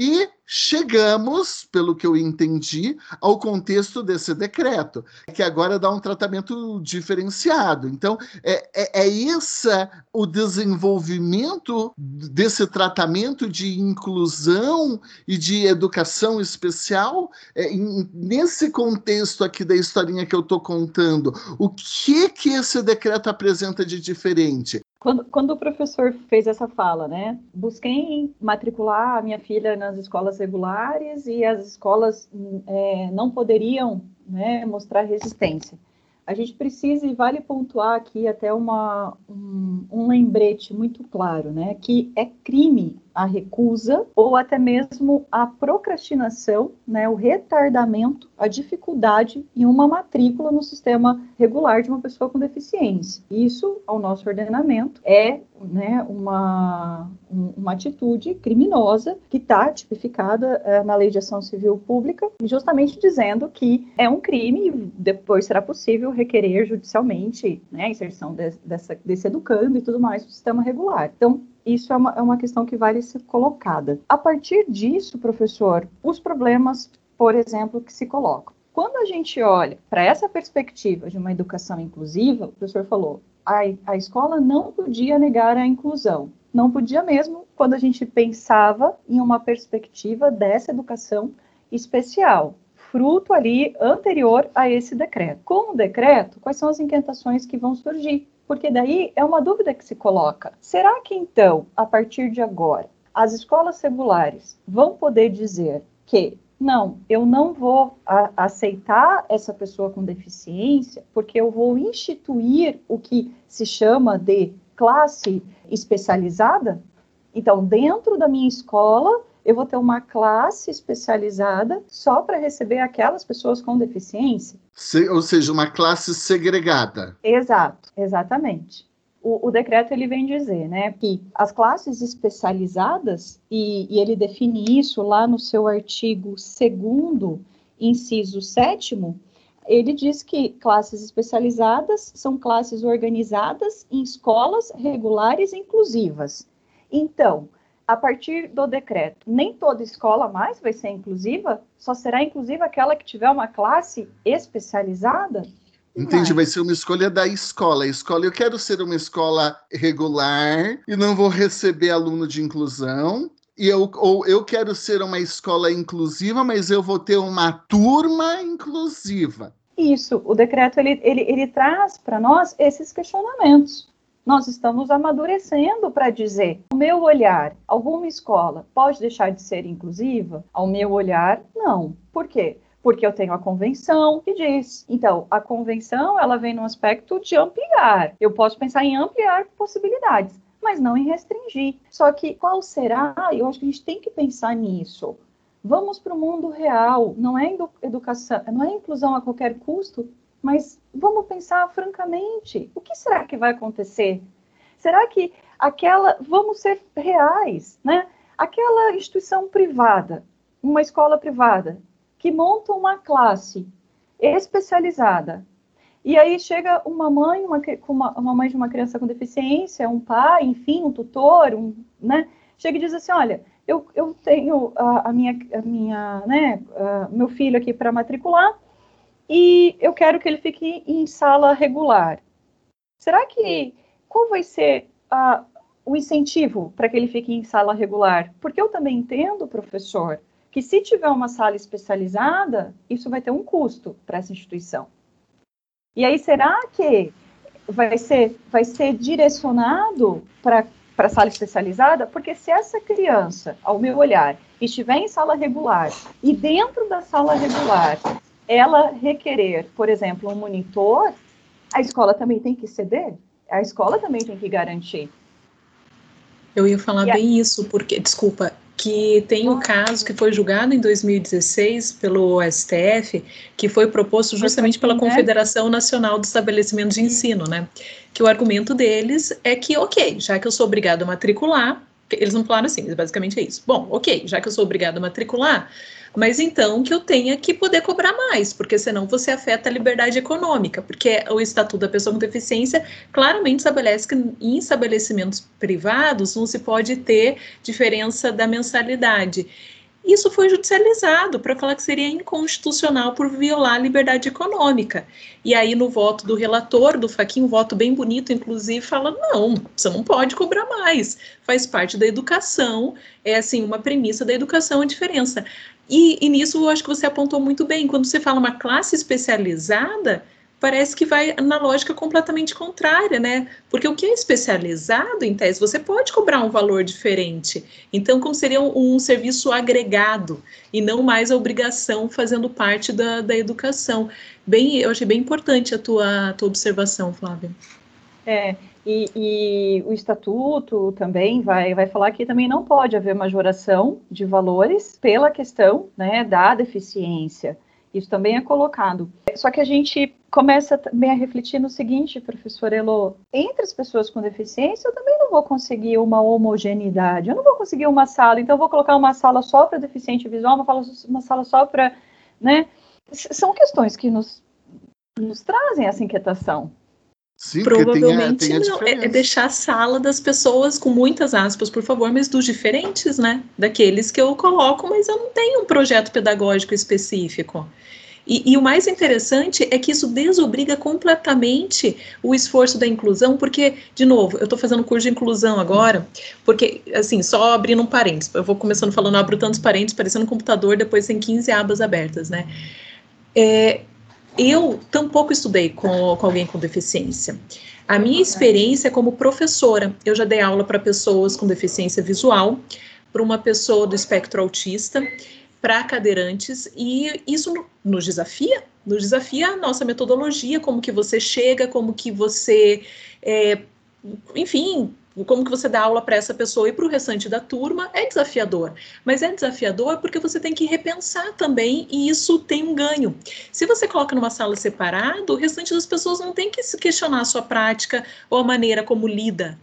E chegamos, pelo que eu entendi, ao contexto desse decreto, que agora dá um tratamento diferenciado. Então, é, é, é esse o desenvolvimento desse tratamento de inclusão e de educação especial? É, em, nesse contexto aqui da historinha que eu estou contando, o que que esse decreto apresenta de diferente? Quando, quando, o professor fez essa fala, né? Busquei matricular a minha filha nas escolas regulares e as escolas é, não poderiam né, mostrar resistência. A gente precisa e vale pontuar aqui até uma, um, um lembrete muito claro, né? Que é crime a recusa ou até mesmo a procrastinação, né, o retardamento, a dificuldade em uma matrícula no sistema regular de uma pessoa com deficiência. Isso, ao nosso ordenamento, é né, uma, uma atitude criminosa que está tipificada é, na Lei de Ação Civil Pública, justamente dizendo que é um crime e depois será possível requerer judicialmente né, a inserção de, dessa, desse educando e tudo mais no sistema regular. Então, isso é uma, é uma questão que vale ser colocada. A partir disso, professor, os problemas, por exemplo, que se colocam. Quando a gente olha para essa perspectiva de uma educação inclusiva, o professor falou, a, a escola não podia negar a inclusão. Não podia mesmo quando a gente pensava em uma perspectiva dessa educação especial, fruto ali anterior a esse decreto. Com o decreto, quais são as inquietações que vão surgir? Porque daí é uma dúvida que se coloca. Será que então, a partir de agora, as escolas regulares vão poder dizer que não, eu não vou aceitar essa pessoa com deficiência, porque eu vou instituir o que se chama de classe especializada. Então, dentro da minha escola, eu vou ter uma classe especializada só para receber aquelas pessoas com deficiência. Se, ou seja, uma classe segregada. Exato, exatamente o, o, decreto ele vem dizer, né, que as classes especializadas e, e ele define isso lá no seu artigo 2 inciso 7 ele diz que classes especializadas são classes organizadas em escolas regulares inclusivas. Então, a partir do decreto, nem toda escola mais vai ser inclusiva, só será inclusiva aquela que tiver uma classe especializada? Entendi, vai ser uma escolha da escola. A escola, eu quero ser uma escola regular e não vou receber aluno de inclusão. E eu, ou eu quero ser uma escola inclusiva, mas eu vou ter uma turma inclusiva. Isso, o decreto ele, ele, ele traz para nós esses questionamentos. Nós estamos amadurecendo para dizer, ao meu olhar, alguma escola pode deixar de ser inclusiva? Ao meu olhar, não. Por quê? porque eu tenho a convenção que diz. Então, a convenção, ela vem no aspecto de ampliar. Eu posso pensar em ampliar possibilidades, mas não em restringir. Só que qual será? Eu acho que a gente tem que pensar nisso. Vamos para o mundo real. Não é educação, não é inclusão a qualquer custo, mas vamos pensar francamente. O que será que vai acontecer? Será que aquela, vamos ser reais, né? Aquela instituição privada, uma escola privada, que montam uma classe especializada. E aí chega uma mãe, uma, uma mãe de uma criança com deficiência, um pai, enfim, um tutor, um, né? Chega e diz assim, olha, eu, eu tenho a, a minha, a minha, né, a, meu filho aqui para matricular e eu quero que ele fique em sala regular. Será que qual vai ser a, o incentivo para que ele fique em sala regular? Porque eu também entendo, professor, que se tiver uma sala especializada, isso vai ter um custo para essa instituição. E aí, será que vai ser, vai ser direcionado para a sala especializada? Porque se essa criança, ao meu olhar, estiver em sala regular e dentro da sala regular ela requerer, por exemplo, um monitor, a escola também tem que ceder, a escola também tem que garantir. Eu ia falar e bem a... isso, porque, desculpa, que tem o caso que foi julgado em 2016 pelo STF, que foi proposto justamente pela Confederação Nacional dos Estabelecimentos de Ensino, né? Que o argumento deles é que, ok, já que eu sou obrigado a matricular, eles não falaram assim, basicamente é isso. Bom, ok, já que eu sou obrigado a matricular, mas então que eu tenha que poder cobrar mais, porque senão você afeta a liberdade econômica, porque o Estatuto da Pessoa com Deficiência claramente estabelece que em estabelecimentos privados não se pode ter diferença da mensalidade. Isso foi judicializado para falar que seria inconstitucional por violar a liberdade econômica. E aí, no voto do relator, do Faquinho, um voto bem bonito, inclusive, fala: não, você não pode cobrar mais, faz parte da educação, é assim, uma premissa da educação a diferença. E, e nisso eu acho que você apontou muito bem. Quando você fala uma classe especializada, parece que vai na lógica completamente contrária, né? Porque o que é especializado, em tese, você pode cobrar um valor diferente. Então, como seria um, um serviço agregado e não mais a obrigação fazendo parte da, da educação. Bem, eu achei bem importante a tua, a tua observação, Flávia. É, e, e, o estatuto também vai, vai falar que também não pode haver majoração de valores pela questão né, da deficiência. Isso também é colocado. Só que a gente começa também a refletir no seguinte, professor Elo, entre as pessoas com deficiência eu também não vou conseguir uma homogeneidade, eu não vou conseguir uma sala, então eu vou colocar uma sala só para deficiente visual, uma, sala, só para, né, são questões que nos, nos trazem essa inquietação. Sim, Provavelmente tem a, tem a não, é, é, deixar a sala das pessoas com muitas aspas, por favor, mas dos diferentes, né? Daqueles que eu coloco, mas eu não tenho um projeto pedagógico específico. E, e, o mais interessante é que isso desobriga completamente o esforço da inclusão, porque, de novo, eu estou fazendo curso de inclusão agora, porque, assim, só abrindo um parênteses, eu vou começando falando, abro tantos parênteses, parecendo um computador, depois tem 15 abas abertas, né? É, eu tampouco estudei com, com alguém com deficiência. A minha experiência como professora, eu já dei aula para pessoas com deficiência visual, para uma pessoa do espectro autista, para cadeirantes e isso nos desafia, nos desafia a nossa metodologia, como que você chega, como que você, é, enfim, como que você dá aula para essa pessoa e para o restante da turma é desafiador. Mas é desafiador porque você tem que repensar também e isso tem um ganho. Se você coloca numa sala separada, o restante das pessoas não tem que se questionar a sua prática ou a maneira como lida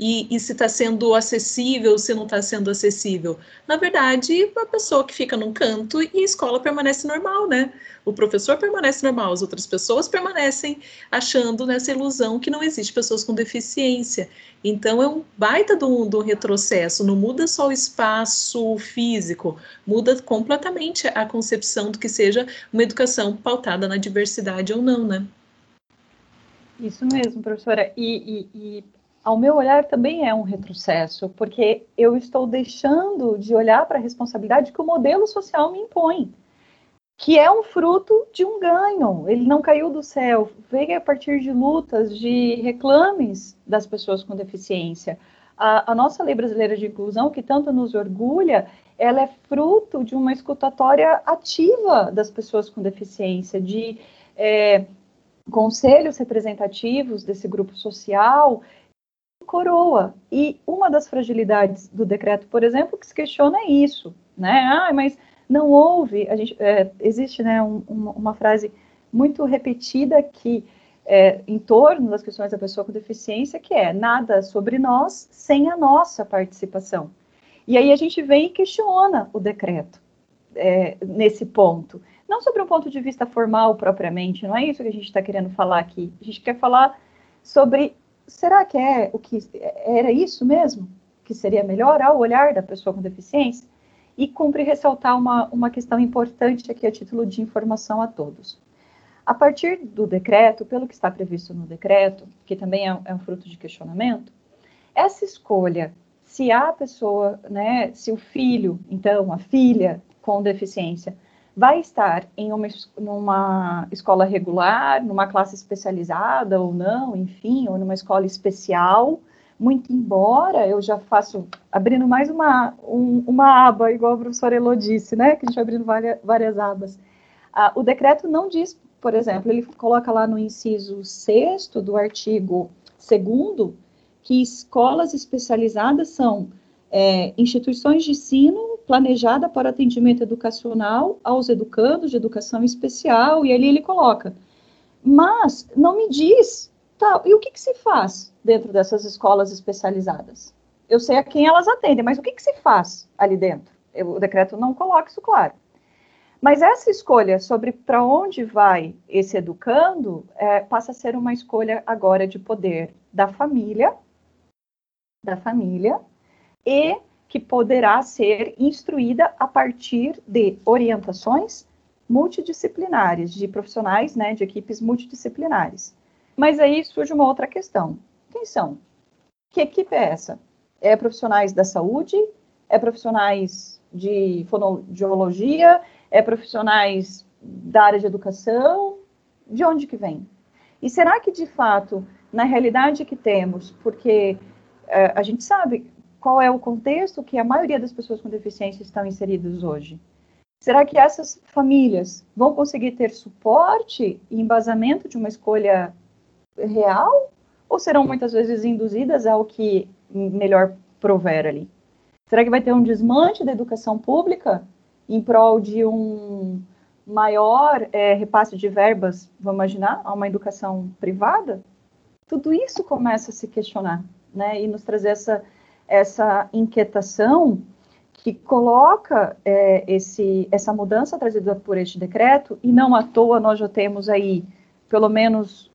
e, e se está sendo acessível, se não está sendo acessível. Na verdade, a pessoa que fica num canto e a escola permanece normal, né? O professor permanece normal, as outras pessoas permanecem achando nessa ilusão que não existe pessoas com deficiência. Então é um baita do, do retrocesso, não muda só o espaço físico, muda completamente a concepção do que seja uma educação pautada na diversidade ou não, né? Isso mesmo, professora. E, e, e ao meu olhar, também é um retrocesso, porque eu estou deixando de olhar para a responsabilidade que o modelo social me impõe, que é um fruto de um ganho. Ele não caiu do céu, veio a partir de lutas, de reclames das pessoas com deficiência. A, a nossa lei brasileira de inclusão, que tanto nos orgulha, ela é fruto de uma escutatória ativa das pessoas com deficiência, de é, conselhos representativos desse grupo social coroa. E uma das fragilidades do decreto, por exemplo, que se questiona é isso, né? Ah, mas não houve, a gente, é, existe né, um, uma, frase muito repetida que é, em torno das questões da pessoa com deficiência, que é nada sobre nós sem a nossa participação. E aí a gente vem e questiona o decreto é, nesse ponto. Não sobre um ponto de vista formal propriamente, não é isso que a gente está querendo falar aqui. A gente quer falar sobre será que é o que era isso mesmo que seria melhor ao olhar da pessoa com deficiência? E cumpre ressaltar uma, uma questão importante aqui a título de informação a todos. A partir do decreto, pelo que está previsto no decreto, que também é, é um fruto de questionamento, essa escolha, se a pessoa, né, se o filho, então a filha com deficiência, vai estar em uma, numa escola regular, numa classe especializada ou não, enfim, ou numa escola especial, muito embora eu já faço, abrindo mais uma, um, uma aba, igual a professora Elo disse, né, que a gente vai abrindo várias, várias abas. Ah, o decreto não diz, por exemplo, ele coloca lá no inciso 6 do artigo 2 que escolas especializadas são é, instituições de ensino planejada para atendimento educacional aos educandos de educação especial, e ali ele coloca. Mas não me diz, tá, e o que, que se faz dentro dessas escolas especializadas? Eu sei a quem elas atendem, mas o que, que se faz ali dentro? Eu, o decreto não coloca isso claro. Mas essa escolha sobre para onde vai esse educando é, passa a ser uma escolha agora de poder da família, da família e que poderá ser instruída a partir de orientações multidisciplinares, de profissionais, né, de equipes multidisciplinares. Mas aí surge uma outra questão. Quem são? Que equipe é essa? É profissionais da saúde? É profissionais de fonoaudiologia? É profissionais da área de educação? De onde que vem? E será que, de fato, na realidade que temos, porque é, a gente sabe, qual é o contexto que a maioria das pessoas com deficiência estão inseridas hoje? Será que essas famílias vão conseguir ter suporte e embasamento de uma escolha real? Ou serão muitas vezes induzidas ao que melhor prover ali? Será que vai ter um desmanche da educação pública em prol de um maior é, repasse de verbas, vamos imaginar, a uma educação privada? Tudo isso começa a se questionar, né? E nos trazer essa essa inquietação que coloca é, esse, essa mudança trazida por este decreto, e não à toa nós já temos aí pelo menos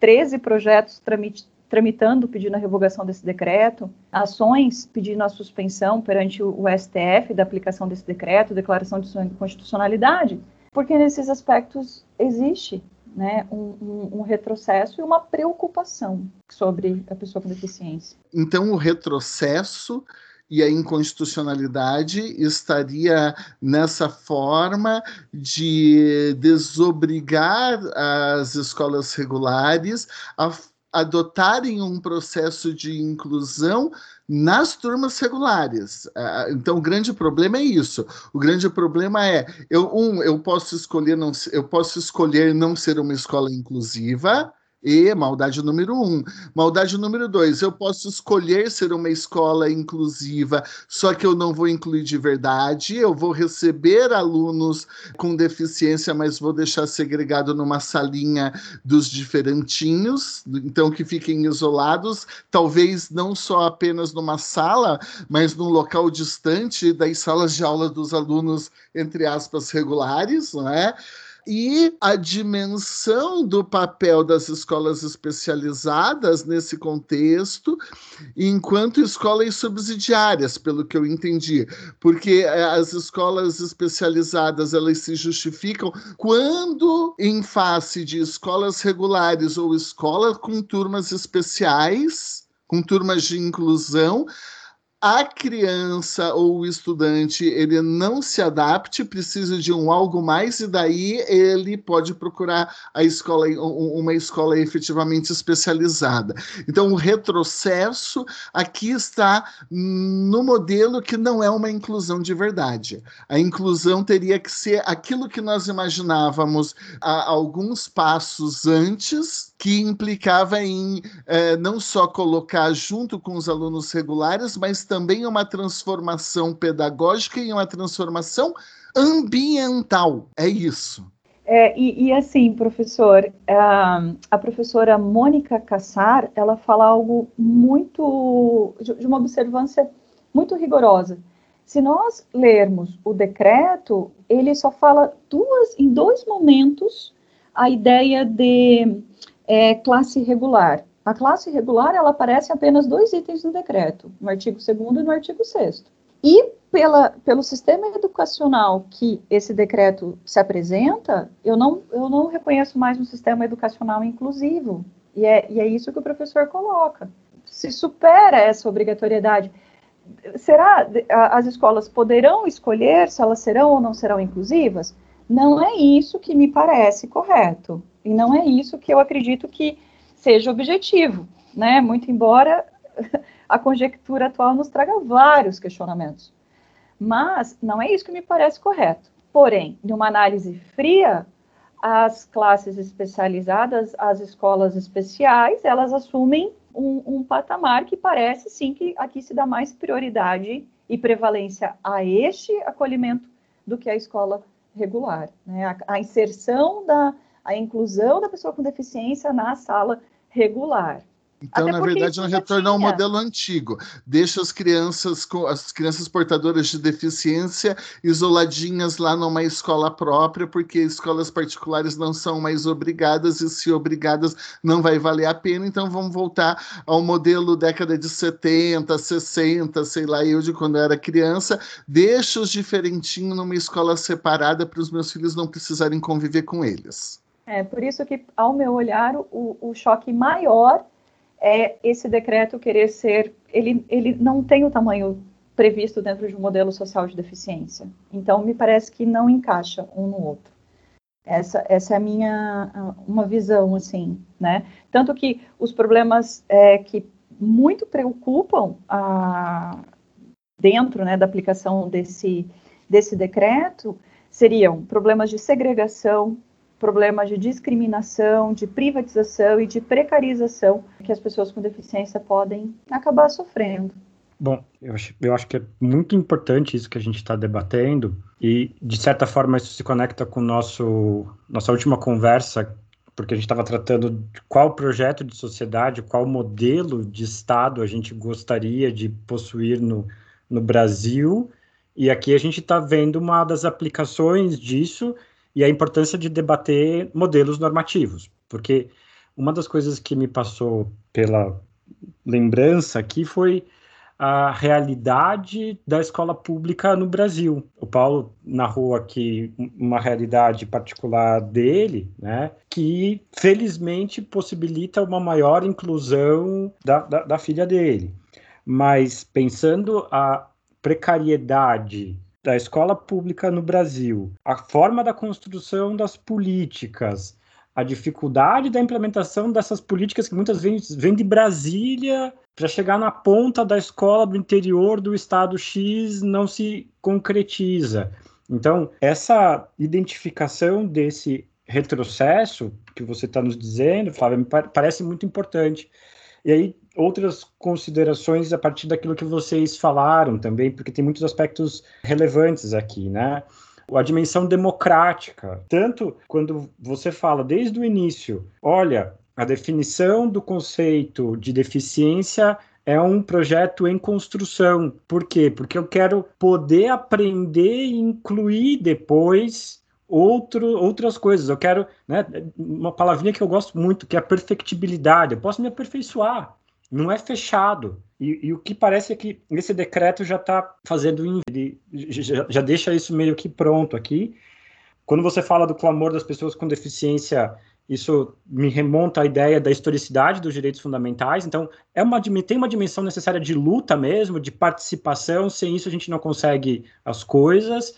13 projetos tramit, tramitando pedindo a revogação desse decreto, ações pedindo a suspensão perante o, STF da aplicação desse decreto, declaração de sua inconstitucionalidade, porque nesses aspectos existe né, um, um, um, retrocesso e uma preocupação sobre a pessoa com deficiência. Então, o retrocesso e a inconstitucionalidade estaria nessa forma de desobrigar as escolas regulares a adotarem um processo de inclusão nas turmas regulares. Ah, então, o grande problema é isso. O grande problema é, eu, um, eu posso escolher não, eu posso escolher não ser uma escola inclusiva, e maldade número um. Maldade número dois, eu posso escolher ser uma escola inclusiva, só que eu não vou incluir de verdade. Eu vou receber alunos com deficiência, mas vou deixar segregado numa salinha dos diferentinhos, então que fiquem isolados, talvez não só apenas numa sala, mas num local distante das salas de aula dos alunos, entre aspas, regulares, não é? E a dimensão do papel das escolas especializadas nesse contexto, enquanto escolas subsidiárias, pelo que eu entendi, porque eh, as escolas especializadas elas se justificam quando em face de escolas regulares ou escolas com turmas especiais, com turmas de inclusão, a criança ou o estudante ele não se adapte, precisa de um algo mais e daí ele pode procurar a escola uma escola efetivamente especializada. Então o retrocesso aqui está no modelo que não é uma inclusão de verdade. A inclusão teria que ser aquilo que nós imaginávamos alguns passos antes que implicava em eh, não só colocar junto com os alunos regulares, mas também uma transformação pedagógica e uma transformação ambiental. É isso. É, e, e, assim, professor, a, professora Mônica Cassar, ela fala algo muito, de uma observância muito rigorosa. Se nós lermos o decreto, ele só fala duas, em dois momentos a ideia de é, classe regular. A classe regular, ela aparece em apenas dois itens no decreto, no artigo 2 e no artigo 6 E pela, pelo sistema educacional que esse decreto se apresenta, eu não, eu não reconheço mais um sistema educacional inclusivo. E é, e é isso que o professor coloca. Se supera essa obrigatoriedade, será as escolas poderão escolher se elas serão ou não serão inclusivas? Não é isso que me parece correto. E não é isso que eu acredito que seja objetivo, né? Muito embora *laughs* a conjectura atual nos traga vários questionamentos. Mas não é isso que me parece correto. Porém, numa análise fria, as classes especializadas, as escolas especiais, elas assumem um, um, patamar que parece sim que aqui se dá mais prioridade e prevalência a este acolhimento do que a escola regular. Né? A, a inserção da, a inclusão da pessoa com deficiência na sala regular. Então, Até na verdade, nós retornamos ao modelo antigo. Deixa as crianças com as crianças portadoras de deficiência isoladinhas lá numa escola própria, porque escolas particulares não são mais obrigadas, e se obrigadas não vai valer a pena. Então, vamos voltar ao modelo década de 70, 60, sei lá, eu de quando eu era criança. Deixa os diferentinhos numa escola separada para os meus filhos não precisarem conviver com eles. É, por isso que, ao meu olhar, o, o choque maior é esse decreto querer ser. Ele, ele não tem o tamanho previsto dentro de um modelo social de deficiência. Então, me parece que não encaixa um no outro. Essa, essa é a minha uma visão, assim, né? Tanto que os problemas é, que muito preocupam a, dentro né, da aplicação desse, desse decreto seriam problemas de segregação, problemas de discriminação, de privatização e de precarização que as pessoas com deficiência podem acabar sofrendo. Bom, eu acho, eu acho que é muito importante isso que a gente está debatendo e, de certa forma, isso se conecta com nosso nossa última conversa, porque a gente estava tratando de qual projeto de sociedade, qual modelo de Estado a gente gostaria de possuir no, no Brasil, e aqui a gente está vendo uma das aplicações disso e a importância de debater modelos normativos, porque uma das coisas que me passou pela lembrança aqui foi a realidade da escola pública no Brasil. O Paulo narrou aqui uma realidade particular dele, né, que felizmente possibilita uma maior inclusão da, da, da filha dele. Mas pensando a precariedade da escola pública no Brasil, a forma da construção das políticas, a dificuldade da implementação dessas políticas que muitas vezes vêm de Brasília para chegar na ponta da escola do interior do estado X não se concretiza. Então, essa identificação desse retrocesso que você está nos dizendo, Flávia, me parece muito importante. E aí, outras considerações a partir daquilo que vocês falaram também, porque tem muitos aspectos relevantes aqui, né? a dimensão democrática. Tanto quando você fala desde o início, olha, a definição do conceito de deficiência é um projeto em construção. Por quê? Porque eu quero poder aprender e incluir depois outro, outras coisas. Eu quero, né, uma palavrinha que eu gosto muito, que é a perfectibilidade. Eu posso me aperfeiçoar. Não é fechado. E, e, o que parece é que esse decreto já está fazendo, já, já deixa isso meio que pronto aqui. Quando você fala do clamor das pessoas com deficiência, isso me remonta à ideia da historicidade dos direitos fundamentais. Então, é uma, tem uma dimensão necessária de luta mesmo, de participação. Sem isso, a gente não consegue as coisas.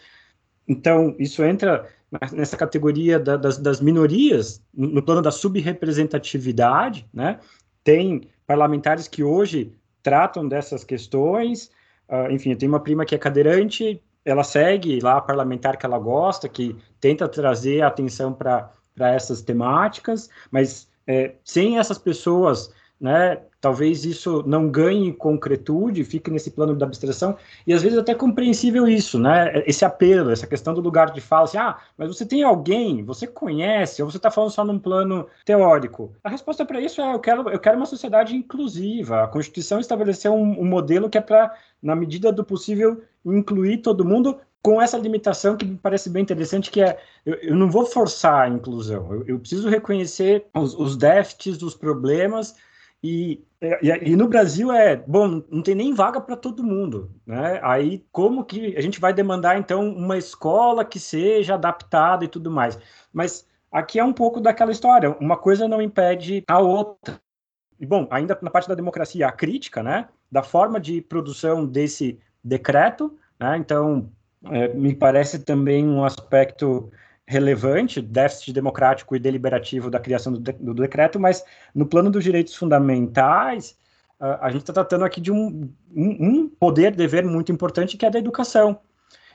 Então, isso entra nessa categoria da, das, das, minorias, no plano da subrepresentatividade. Né? Tem parlamentares que hoje tratam dessas questões. Uh, enfim, eu tenho uma prima que é cadeirante, ela segue lá a parlamentar que ela gosta, que tenta trazer atenção para essas temáticas, mas é, sem essas pessoas né? Talvez isso não ganhe concretude, fique nesse plano da abstração, e às vezes até compreensível isso, né? Esse apelo, essa questão do lugar de fala, assim, ah, mas você tem alguém, você conhece, ou você está falando só num plano teórico? A resposta para isso é: eu quero, eu quero uma sociedade inclusiva. A Constituição estabeleceu um, um modelo que é para, na medida do possível, incluir todo mundo, com essa limitação que me parece bem interessante, que é eu, eu não vou forçar a inclusão, eu, eu preciso reconhecer os, os déficits, os problemas e, e, e, no Brasil é, bom, não tem nem vaga para todo mundo, né? Aí como que a gente vai demandar então uma escola que seja adaptada e tudo mais? Mas aqui é um pouco daquela história, uma coisa não impede a outra. E bom, ainda na parte da democracia, a crítica, né, da forma de produção desse decreto, né? Então, é, me parece também um aspecto relevante, déficit democrático e deliberativo da criação do, de, do decreto, mas no plano dos direitos fundamentais, uh, a gente está tratando aqui de um, um, um poder, dever muito importante, que é da educação.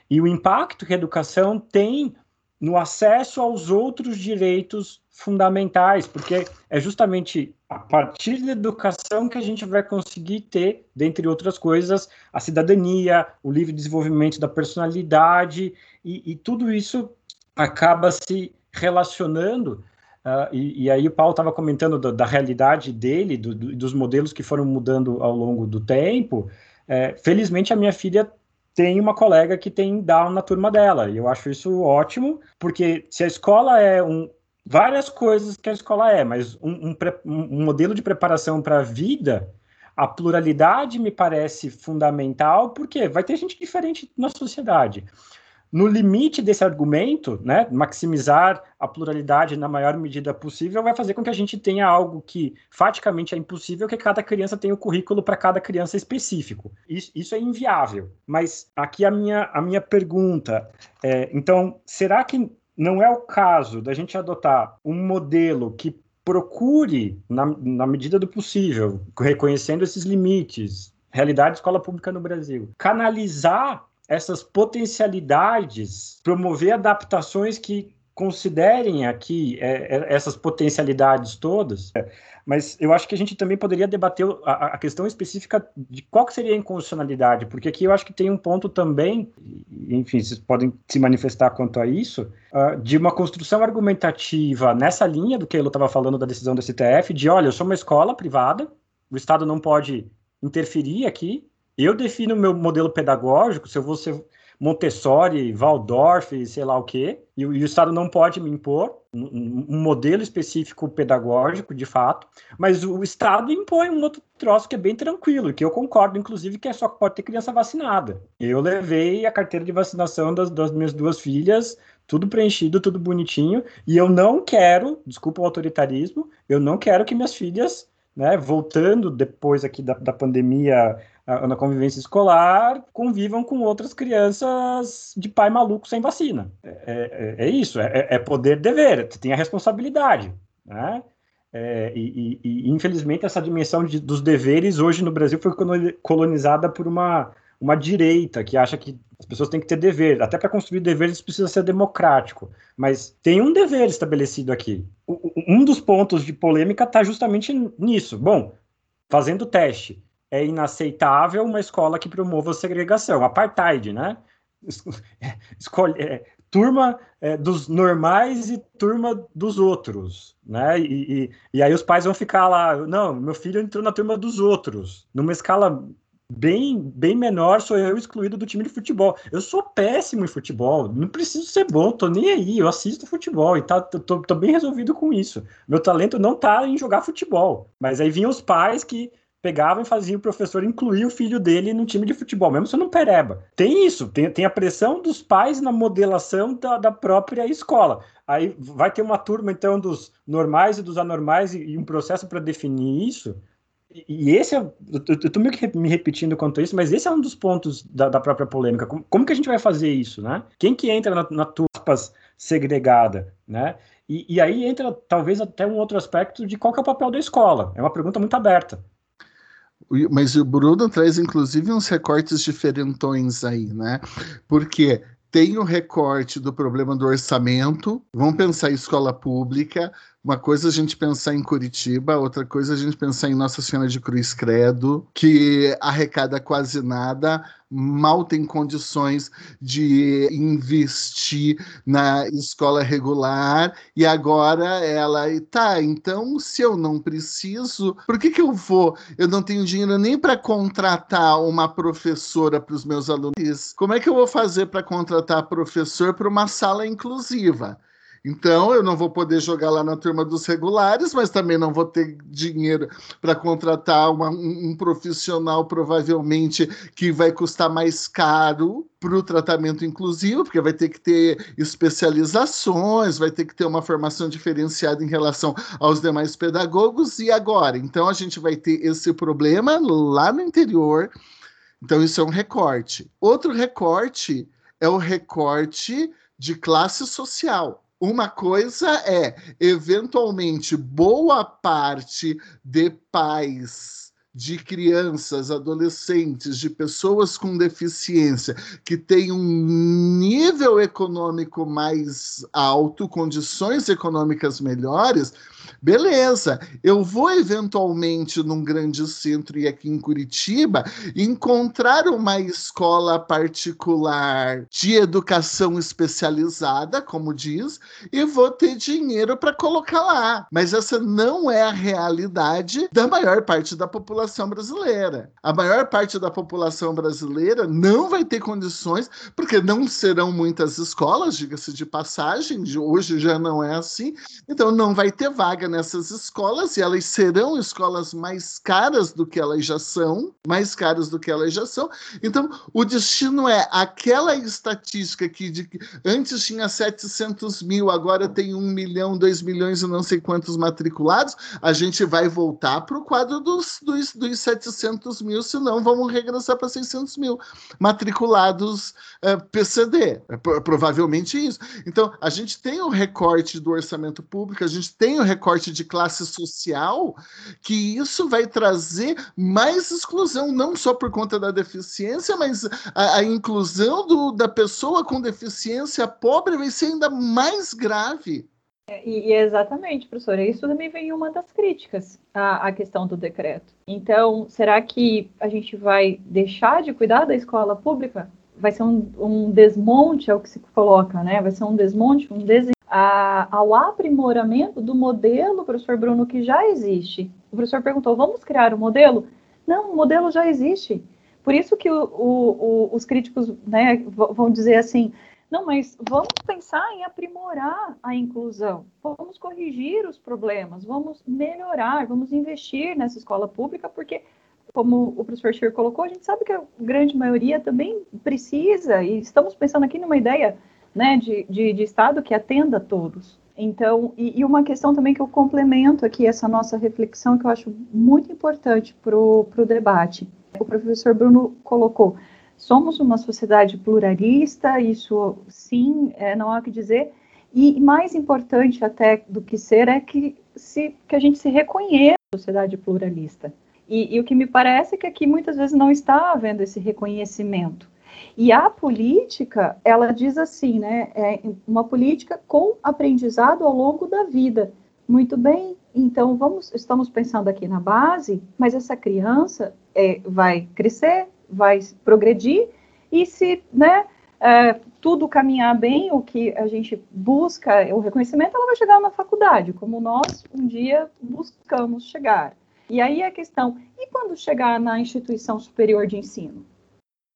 E o impacto que a educação tem no acesso aos outros direitos fundamentais, porque é justamente a partir da educação que a gente vai conseguir ter, dentre outras coisas, a cidadania, o livre desenvolvimento da personalidade, e, e tudo isso acaba se relacionando, uh, e, e, aí o Paulo estava comentando da, da, realidade dele, do, do, dos modelos que foram mudando ao longo do tempo. É, felizmente, a minha filha tem uma colega que tem Down na turma dela, e eu acho isso ótimo, porque se a escola é um. Várias coisas que a escola é, mas um, um, um modelo de preparação para a vida, a pluralidade me parece fundamental, porque vai ter gente diferente na sociedade no limite desse argumento, né, maximizar a pluralidade na maior medida possível vai fazer com que a gente tenha algo que faticamente é impossível, que cada criança tenha o um currículo para cada criança específico. Isso, isso, é inviável. Mas aqui a minha, a minha pergunta é, então, será que não é o caso da gente adotar um modelo que procure, na, na medida do possível, reconhecendo esses limites, realidade de escola pública no Brasil, canalizar essas potencialidades, promover adaptações que considerem aqui é, é, essas potencialidades todas, mas eu acho que a gente também poderia debater a, a, questão específica de qual que seria a inconstitucionalidade, porque aqui eu acho que tem um ponto também, enfim, vocês podem se manifestar quanto a isso, uh, de uma construção argumentativa nessa linha do que ele estava falando da decisão do STF, de olha, eu sou uma escola privada, o Estado não pode interferir aqui, eu defino o meu modelo pedagógico, se eu vou ser Montessori, Waldorf, sei lá o quê, e, o Estado não pode me impor um, um, modelo específico pedagógico, de fato, mas o Estado impõe um outro troço que é bem tranquilo, que eu concordo, inclusive, que é só que pode ter criança vacinada. Eu levei a carteira de vacinação das, das minhas duas filhas, tudo preenchido, tudo bonitinho, e eu não quero, desculpa o autoritarismo, eu não quero que minhas filhas, né, voltando depois aqui da, da pandemia na convivência escolar, convivam com outras crianças de pai maluco sem vacina. É, é, é isso, é, é poder-dever, você tem a responsabilidade. Né? É, e, e, e, infelizmente essa dimensão de, dos deveres hoje no Brasil foi colonizada por uma, uma direita que acha que as pessoas têm que ter dever. Até para construir deveres precisa ser democrático. Mas tem um dever estabelecido aqui. O, um dos pontos de polêmica está justamente nisso. Bom, fazendo teste, é inaceitável uma escola que promova a segregação, apartheid, né? *laughs* Escolhe, é, turma é, dos normais e turma dos outros, né? E, e, e, aí os pais vão ficar lá, não, meu filho entrou na turma dos outros, numa escala bem, bem menor, sou eu excluído do time de futebol. Eu sou péssimo em futebol, não preciso ser bom, tô nem aí, eu assisto futebol e tá, tô, tô bem resolvido com isso. Meu talento não tá em jogar futebol, mas aí vinham os pais que pegavam e faziam o professor incluir o filho dele no time de futebol, mesmo sendo um pereba. Tem isso, tem, tem a pressão dos pais na modelação da, da própria escola. Aí vai ter uma turma, então, dos normais e dos anormais e, e um processo para definir isso. E, esse é, eu estou meio que me repetindo quanto a isso, mas esse é um dos pontos da, da própria polêmica. Como, como, que a gente vai fazer isso, né? Quem que entra na, na turpas segregada, né? E, e aí entra talvez até um outro aspecto de qual é o papel da escola. É uma pergunta muito aberta. Mas o Bruno traz, inclusive, uns recortes diferentões aí, né? Porque tem o recorte do problema do orçamento. Vamos pensar em escola pública. Uma coisa é a gente pensar em Curitiba, outra coisa é a gente pensar em Nossa Senhora de Cruz Credo, que arrecada quase nada, mal tem condições de investir na escola regular, e agora ela, tá, então se eu não preciso, por que, que eu vou? Eu não tenho dinheiro nem para contratar uma professora para os meus alunos. Como é que eu vou fazer para contratar professor para uma sala inclusiva? Então, eu não vou poder jogar lá na turma dos regulares, mas também não vou ter dinheiro para contratar uma, um, um, profissional, provavelmente, que vai custar mais caro para o tratamento inclusivo, porque vai ter que ter especializações, vai ter que ter uma formação diferenciada em relação aos demais pedagogos. E agora? Então, a gente vai ter esse problema lá no interior. Então, isso é um recorte. Outro recorte é o recorte de classe social. Uma coisa é, eventualmente, boa parte de pais de crianças, adolescentes, de pessoas com deficiência que têm um nível econômico mais alto, condições econômicas melhores, Beleza, eu vou eventualmente num grande centro e aqui em Curitiba encontrar uma escola particular de educação especializada, como diz, e vou ter dinheiro para colocar lá. Mas essa não é a realidade da maior parte da população brasileira. A maior parte da população brasileira não vai ter condições, porque não serão muitas escolas, diga-se de passagem, de hoje já não é assim, então não vai ter vaga nessas escolas e elas serão escolas mais caras do que elas já são, mais caras do que elas já são. Então, o destino é aquela estatística que de, antes tinha 700 mil, agora tem 1 milhão, 2 milhões e não sei quantos matriculados, a gente vai voltar para o quadro dos, dos, dos 700 mil, senão vamos regressar para 600 mil matriculados eh, PCD. É, provavelmente isso. Então, a gente tem o recorte do orçamento público, a gente tem o recorte recorte de classe social, que isso vai trazer mais exclusão, não só por conta da deficiência, mas a, a inclusão do, da pessoa com deficiência pobre vai ser ainda mais grave. É, e, exatamente, professora, isso também vem uma das críticas à, à, questão do decreto. Então, será que a gente vai deixar de cuidar da escola pública? Vai ser um, um desmonte, é o que se coloca, né? Vai ser um desmonte, um desenho ao aprimoramento do modelo, professor Bruno, que já existe. O professor perguntou: vamos criar um modelo? Não, o modelo já existe. Por isso que o, o, os críticos né, vão dizer assim: não, mas vamos pensar em aprimorar a inclusão, vamos corrigir os problemas, vamos melhorar, vamos investir nessa escola pública, porque, como o professor Scher colocou, a gente sabe que a grande maioria também precisa, e estamos pensando aqui numa ideia né, de, de, de Estado que atenda a todos. Então, e, e, uma questão também que eu complemento aqui essa nossa reflexão, que eu acho muito importante para o debate. O professor Bruno colocou, somos uma sociedade pluralista, isso sim, é, não há o que dizer, e mais importante até do que ser é que, se, que a gente se reconheça sociedade pluralista. E, e, o que me parece é que aqui muitas vezes não está havendo esse reconhecimento. E a política, ela diz assim, né, é uma política com aprendizado ao longo da vida. Muito bem, então vamos, estamos pensando aqui na base, mas essa criança é, vai crescer, vai progredir, e se, né, é, tudo caminhar bem, o que a gente busca, o reconhecimento, ela vai chegar na faculdade, como nós um dia buscamos chegar. E aí a questão, e quando chegar na instituição superior de ensino?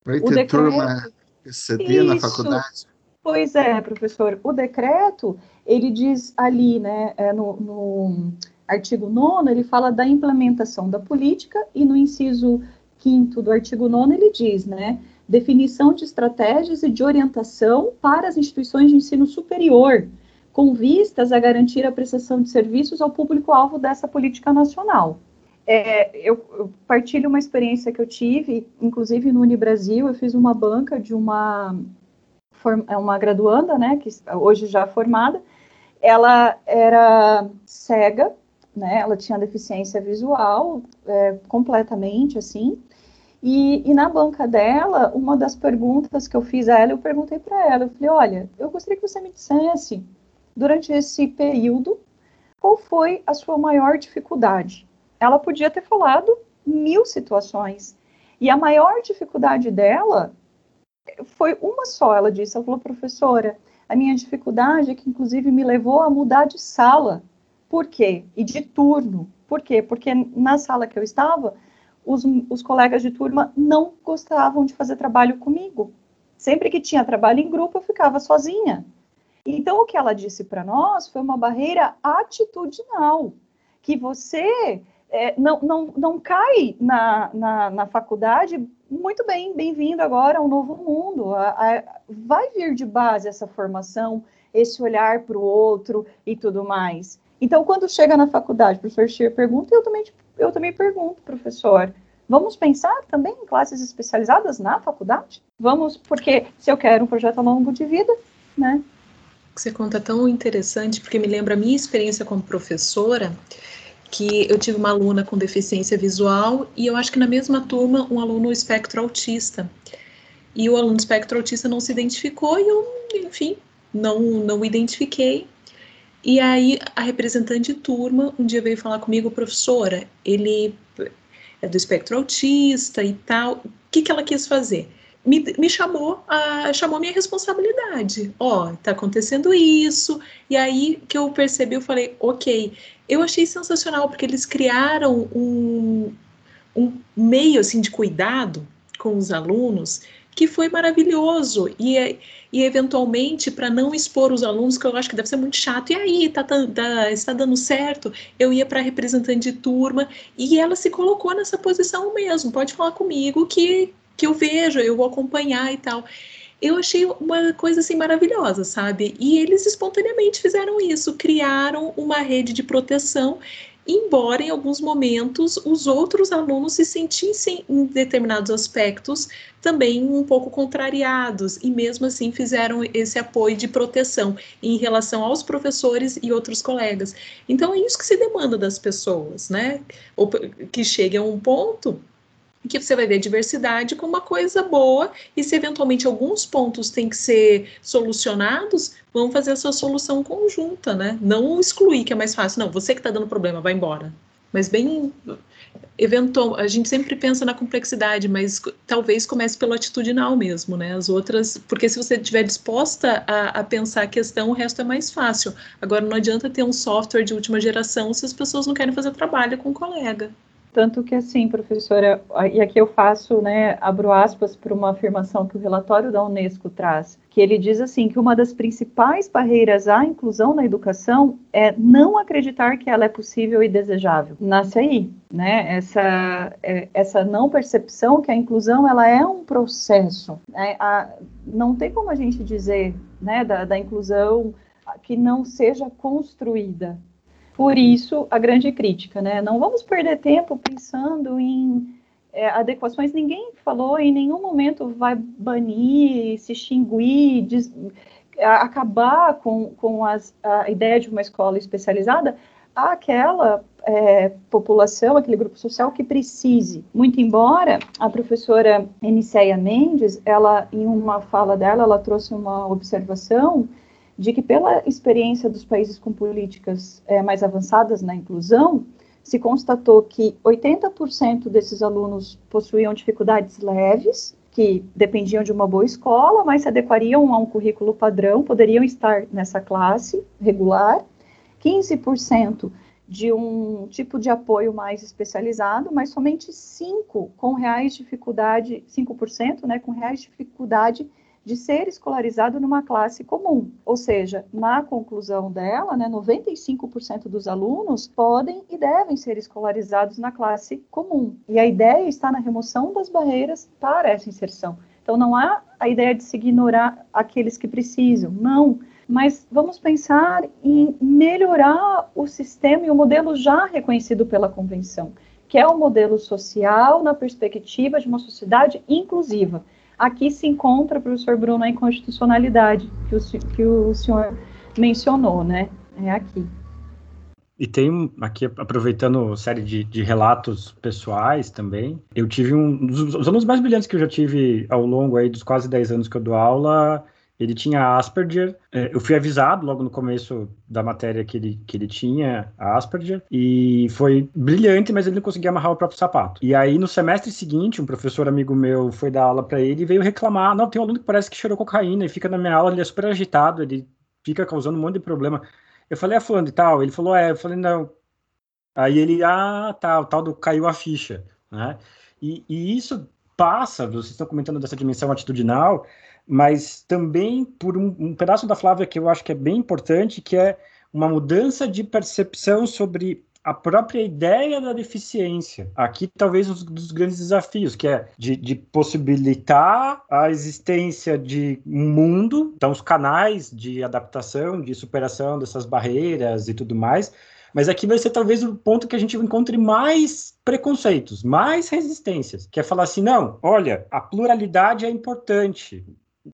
Vai ter o decreto, turma PCD na faculdade? Pois é, professor. O decreto, ele diz ali, né, é no, no artigo 9 ele fala da implementação da política, e no inciso 5 do artigo 9 ele diz, né, definição de estratégias e de orientação para as instituições de ensino superior, com vistas a garantir a prestação de serviços ao público-alvo dessa política nacional. É, eu, eu, partilho uma experiência que eu tive, inclusive no Unibrasil, eu fiz uma banca de uma, é uma graduanda, né, que hoje já formada, ela era cega, né, ela tinha deficiência visual é, completamente, assim, e, e, na banca dela, uma das perguntas que eu fiz a ela, eu perguntei para ela, eu falei, olha, eu gostaria que você me dissesse, durante esse período, qual foi a sua maior dificuldade? Ela podia ter falado mil situações, e a maior dificuldade dela foi uma só, ela disse, ela falou, professora, a minha dificuldade é que, inclusive, me levou a mudar de sala. Por quê? E de turno. Por quê? Porque na sala que eu estava, os, os colegas de turma não gostavam de fazer trabalho comigo. Sempre que tinha trabalho em grupo, eu ficava sozinha. Então, o que ela disse para nós foi uma barreira atitudinal, que você é, não, não, não cai na, na, na faculdade, muito bem, bem-vindo agora ao novo mundo. A, a, vai vir de base essa formação, esse olhar para o outro e tudo mais. Então, quando chega na faculdade, o professor Scheer pergunta, eu também tipo, eu também pergunto, professor, vamos pensar também em classes especializadas na faculdade? Vamos, porque se eu quero um projeto a longo de vida, né? Você conta tão interessante, porque me lembra a minha experiência como professora, que eu tive uma aluna com deficiência visual e eu acho que na mesma turma um aluno espectro autista. E o aluno espectro autista não se identificou e eu, enfim, não, não identifiquei. E aí a representante de turma um dia veio falar comigo, professora, ele é do espectro autista e tal. O que, que ela quis fazer? Me, me chamou a chamou minha responsabilidade. Ó, oh, tá acontecendo isso. E aí que eu percebi, eu falei, ok. Eu achei sensacional porque eles criaram um, um meio assim de cuidado com os alunos que foi maravilhoso. E, e eventualmente, para não expor os alunos, que eu acho que deve ser muito chato, e aí, tá, tá, está dando certo? Eu ia para representante de turma e ela se colocou nessa posição mesmo. Pode falar comigo que, que eu vejo, eu vou acompanhar e tal. Eu achei uma coisa assim maravilhosa, sabe? E eles espontaneamente fizeram isso, criaram uma rede de proteção embora em alguns momentos os outros alunos se sentissem em determinados aspectos também um pouco contrariados e mesmo assim fizeram esse apoio de proteção em relação aos professores e outros colegas. Então é isso que se demanda das pessoas, né? Que chegue a um ponto que você vai ver a diversidade como uma coisa boa e se eventualmente alguns pontos têm que ser solucionados, vamos fazer essa solução conjunta, né? Não excluir, que é mais fácil. Não, você que está dando problema, vai embora. Mas bem eventual, a gente sempre pensa na complexidade, mas talvez comece pelo atitudinal mesmo, né? As outras, porque se você estiver disposta a, a, pensar a questão, o resto é mais fácil. Agora, não adianta ter um software de última geração se as pessoas não querem fazer trabalho com o colega. Tanto que assim, professora, e aqui eu faço, né, abro aspas para uma afirmação que o relatório da Unesco traz, que ele diz assim que uma das principais barreiras à inclusão na educação é não acreditar que ela é possível e desejável. Nasce aí, né? Essa é, essa não percepção que a inclusão ela é um processo. Né? A, não tem como a gente dizer, né, da, da inclusão que não seja construída. Por isso, a grande crítica, né? Não vamos perder tempo pensando em é, adequações, ninguém falou em nenhum momento vai banir, se extinguir, des, acabar com, com as, a ideia de uma escola especializada àquela é, população, aquele grupo social que precise. Muito embora a professora Eniceia Mendes, ela em uma fala dela, ela trouxe uma observação de que pela experiência dos países com políticas é, mais avançadas na inclusão, se constatou que 80% desses alunos possuíam dificuldades leves, que dependiam de uma boa escola, mas se adequariam a um currículo padrão, poderiam estar nessa classe regular. 15% de um tipo de apoio mais especializado, mas somente 5 com reais dificuldade, 5%, né, com reais dificuldade de ser escolarizado numa classe comum. Ou seja, na conclusão dela, né, 95% dos alunos podem e devem ser escolarizados na classe comum. E a ideia está na remoção das barreiras para essa inserção. Então, não há a ideia de se ignorar aqueles que precisam, não. Mas vamos pensar em melhorar o sistema e o modelo já reconhecido pela Convenção, que é o modelo social na perspectiva de uma sociedade inclusiva Aqui se encontra, professor Bruno, a inconstitucionalidade que o, que o senhor mencionou, né? É aqui. E tem aqui, aproveitando série de, de, relatos pessoais também, eu tive um dos os alunos mais brilhantes que eu já tive ao longo aí dos quase 10 anos que eu dou aula, ele tinha Asperger. É, eu fui avisado logo no começo da matéria que ele, que ele tinha Asperger. E foi brilhante, mas ele não conseguia amarrar o próprio sapato. E aí, no semestre seguinte, um professor amigo meu foi dar aula para ele e veio reclamar: Não, tem um aluno que parece que cheirou cocaína e fica na minha aula, ele é super agitado, ele fica causando um monte de problema. Eu falei, é fulano e tal? Ele falou, é. Eu falei, não. Aí ele, ah, tá, o tal do caiu a ficha, né? E, e isso passa, vocês estão comentando dessa dimensão atitudinal, mas também por um, um, pedaço da Flávia que eu acho que é bem importante, que é uma mudança de percepção sobre a própria ideia da deficiência. Aqui, talvez, um dos grandes desafios, que é de, de possibilitar a existência de um mundo, então, os canais de adaptação, de superação dessas barreiras e tudo mais, mas aqui vai ser talvez o ponto que a gente encontre mais preconceitos, mais resistências, que é falar assim, não, olha, a pluralidade é importante,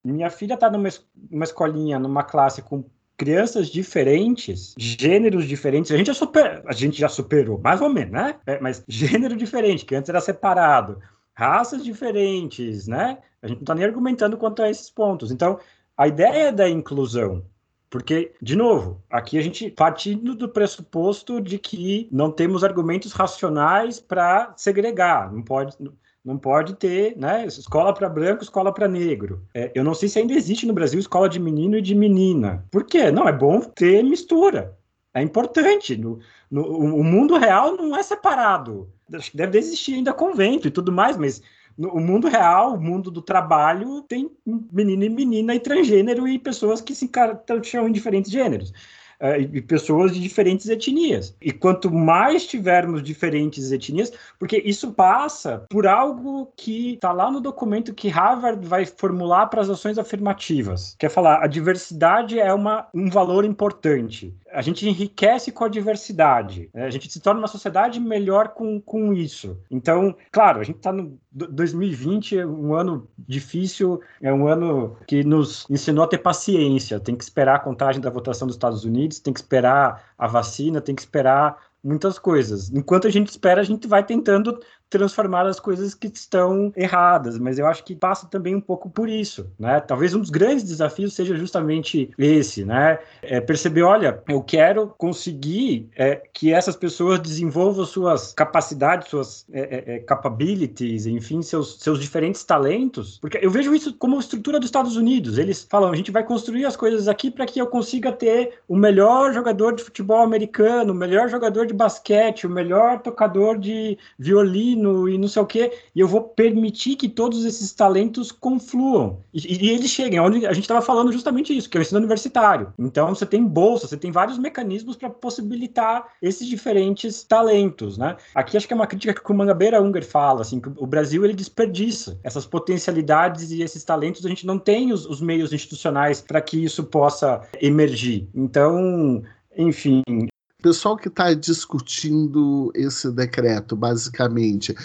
minha filha está numa, numa escolinha, numa classe com crianças diferentes, gêneros diferentes, a gente já, super, a gente já superou, mais ou menos, né? É, mas gênero diferente, que antes era separado, raças diferentes, né? A gente não está nem argumentando quanto a esses pontos. Então, a ideia da inclusão, porque, de novo, aqui a gente partindo do pressuposto de que não temos argumentos racionais para segregar, não pode não pode ter, né? Escola para branco, escola para negro. É, eu não sei se ainda existe no Brasil escola de menino e de menina. Por quê? Não, é bom ter mistura. É importante. No, no, o mundo real não é separado. Deve existir ainda convento e tudo mais, mas no mundo real, o mundo do trabalho, tem menino e menina e transgênero e pessoas que se encaixam em diferentes gêneros e pessoas de diferentes etnias. E quanto mais tivermos diferentes etnias, porque isso passa por algo que está lá no documento que Harvard vai formular para as ações afirmativas. Quer falar, a diversidade é uma, um valor importante. A gente enriquece com a diversidade. Né? A gente se torna uma sociedade melhor com, com isso. Então, claro, a gente está no 2020 é um ano difícil, é um ano que nos ensinou a ter paciência. Tem que esperar a contagem da votação dos Estados Unidos, tem que esperar a vacina, tem que esperar muitas coisas. Enquanto a gente espera, a gente vai tentando transformar as coisas que estão erradas, mas eu acho que passa também um pouco por isso, né? Talvez um dos grandes desafios seja justamente esse, né? É perceber, olha, eu quero conseguir é, que essas pessoas desenvolvam suas capacidades, suas é, é, é, capabilities, enfim, seus, seus diferentes talentos, porque eu vejo isso como estrutura dos Estados Unidos. Eles falam, a gente vai construir as coisas aqui para que eu consiga ter o melhor jogador de futebol americano, o melhor jogador de basquete, o melhor tocador de violino e não sei o quê, e eu vou permitir que todos esses talentos confluam. E, e eles cheguem, onde a gente estava falando justamente isso, que é o ensino universitário. Então você tem bolsa, você tem vários mecanismos para possibilitar esses diferentes talentos, né? Aqui acho que é uma crítica que o Mangabeira Unger fala, assim, que o Brasil ele desperdiça essas potencialidades e esses talentos, a gente não tem os, os meios institucionais para que isso possa emergir. Então, enfim, pessoal que está discutindo esse decreto, basicamente,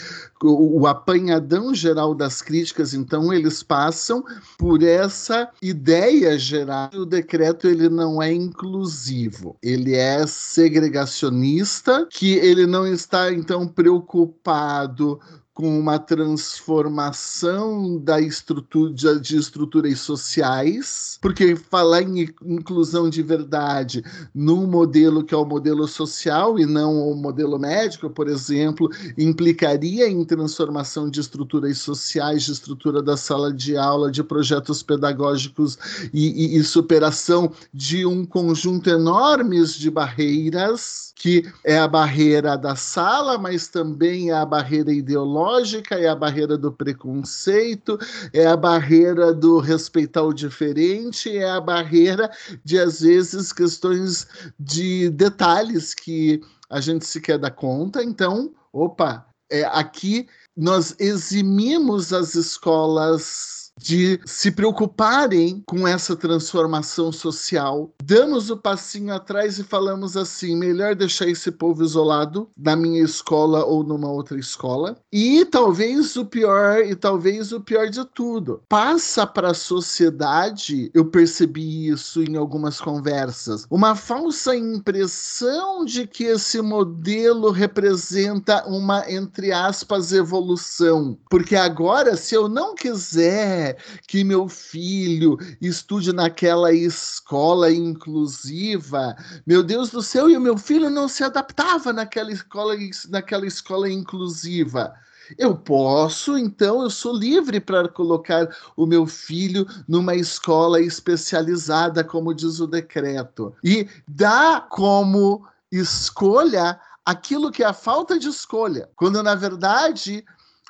o, o apanhadão geral das críticas, então, eles passam por essa ideia geral o decreto ele não é inclusivo, ele é segregacionista, que ele não está, então, preocupado com uma transformação da estrutura de estruturas sociais, porque falar em inclusão de verdade num modelo que é o modelo social e não o modelo médico, por exemplo, implicaria em transformação de estruturas sociais, de estrutura da sala de aula, de projetos pedagógicos e, e, e superação de um conjunto enormes de barreiras, que é a barreira da sala, mas também é a barreira ideológica é a barreira do preconceito, é a barreira do respeitar o diferente, é a barreira de, às vezes, questões de detalhes que a gente se quer dar conta. Então, opa, é, aqui nós eximimos as escolas de se preocuparem com essa transformação social. Damos o passinho atrás e falamos assim: melhor deixar esse povo isolado na minha escola ou numa outra escola. E talvez o pior, e talvez o pior de tudo, passa para a sociedade, eu percebi isso em algumas conversas, uma falsa impressão de que esse modelo representa uma, entre aspas, evolução. Porque agora, se eu não quiser que meu filho estude naquela escola inclusiva. Meu Deus do céu, e o meu filho não se adaptava naquela escola, naquela escola inclusiva. Eu posso, então, eu sou livre para colocar o meu filho numa escola especializada, como diz o decreto, e dá como escolha aquilo que é a falta de escolha, quando na verdade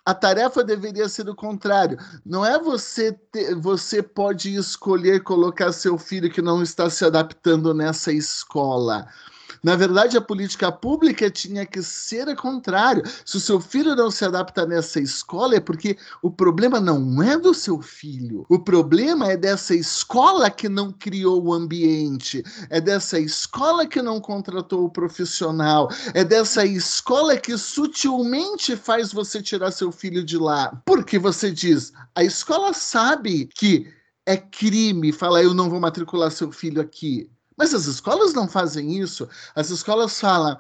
a tarefa deveria ser o contrário. Não é você ter, você pode escolher colocar seu filho que não está se adaptando nessa escola. Na verdade, a política pública tinha que ser o contrário. Se o seu filho não se adapta nessa escola, é porque o problema não é do seu filho. O problema é dessa escola que não criou o ambiente, é dessa escola que não contratou o profissional, é dessa escola que sutilmente faz você tirar seu filho de lá. Porque você diz, a escola sabe que é crime falar eu não vou matricular seu filho aqui. Mas as escolas não fazem isso. As escolas falam: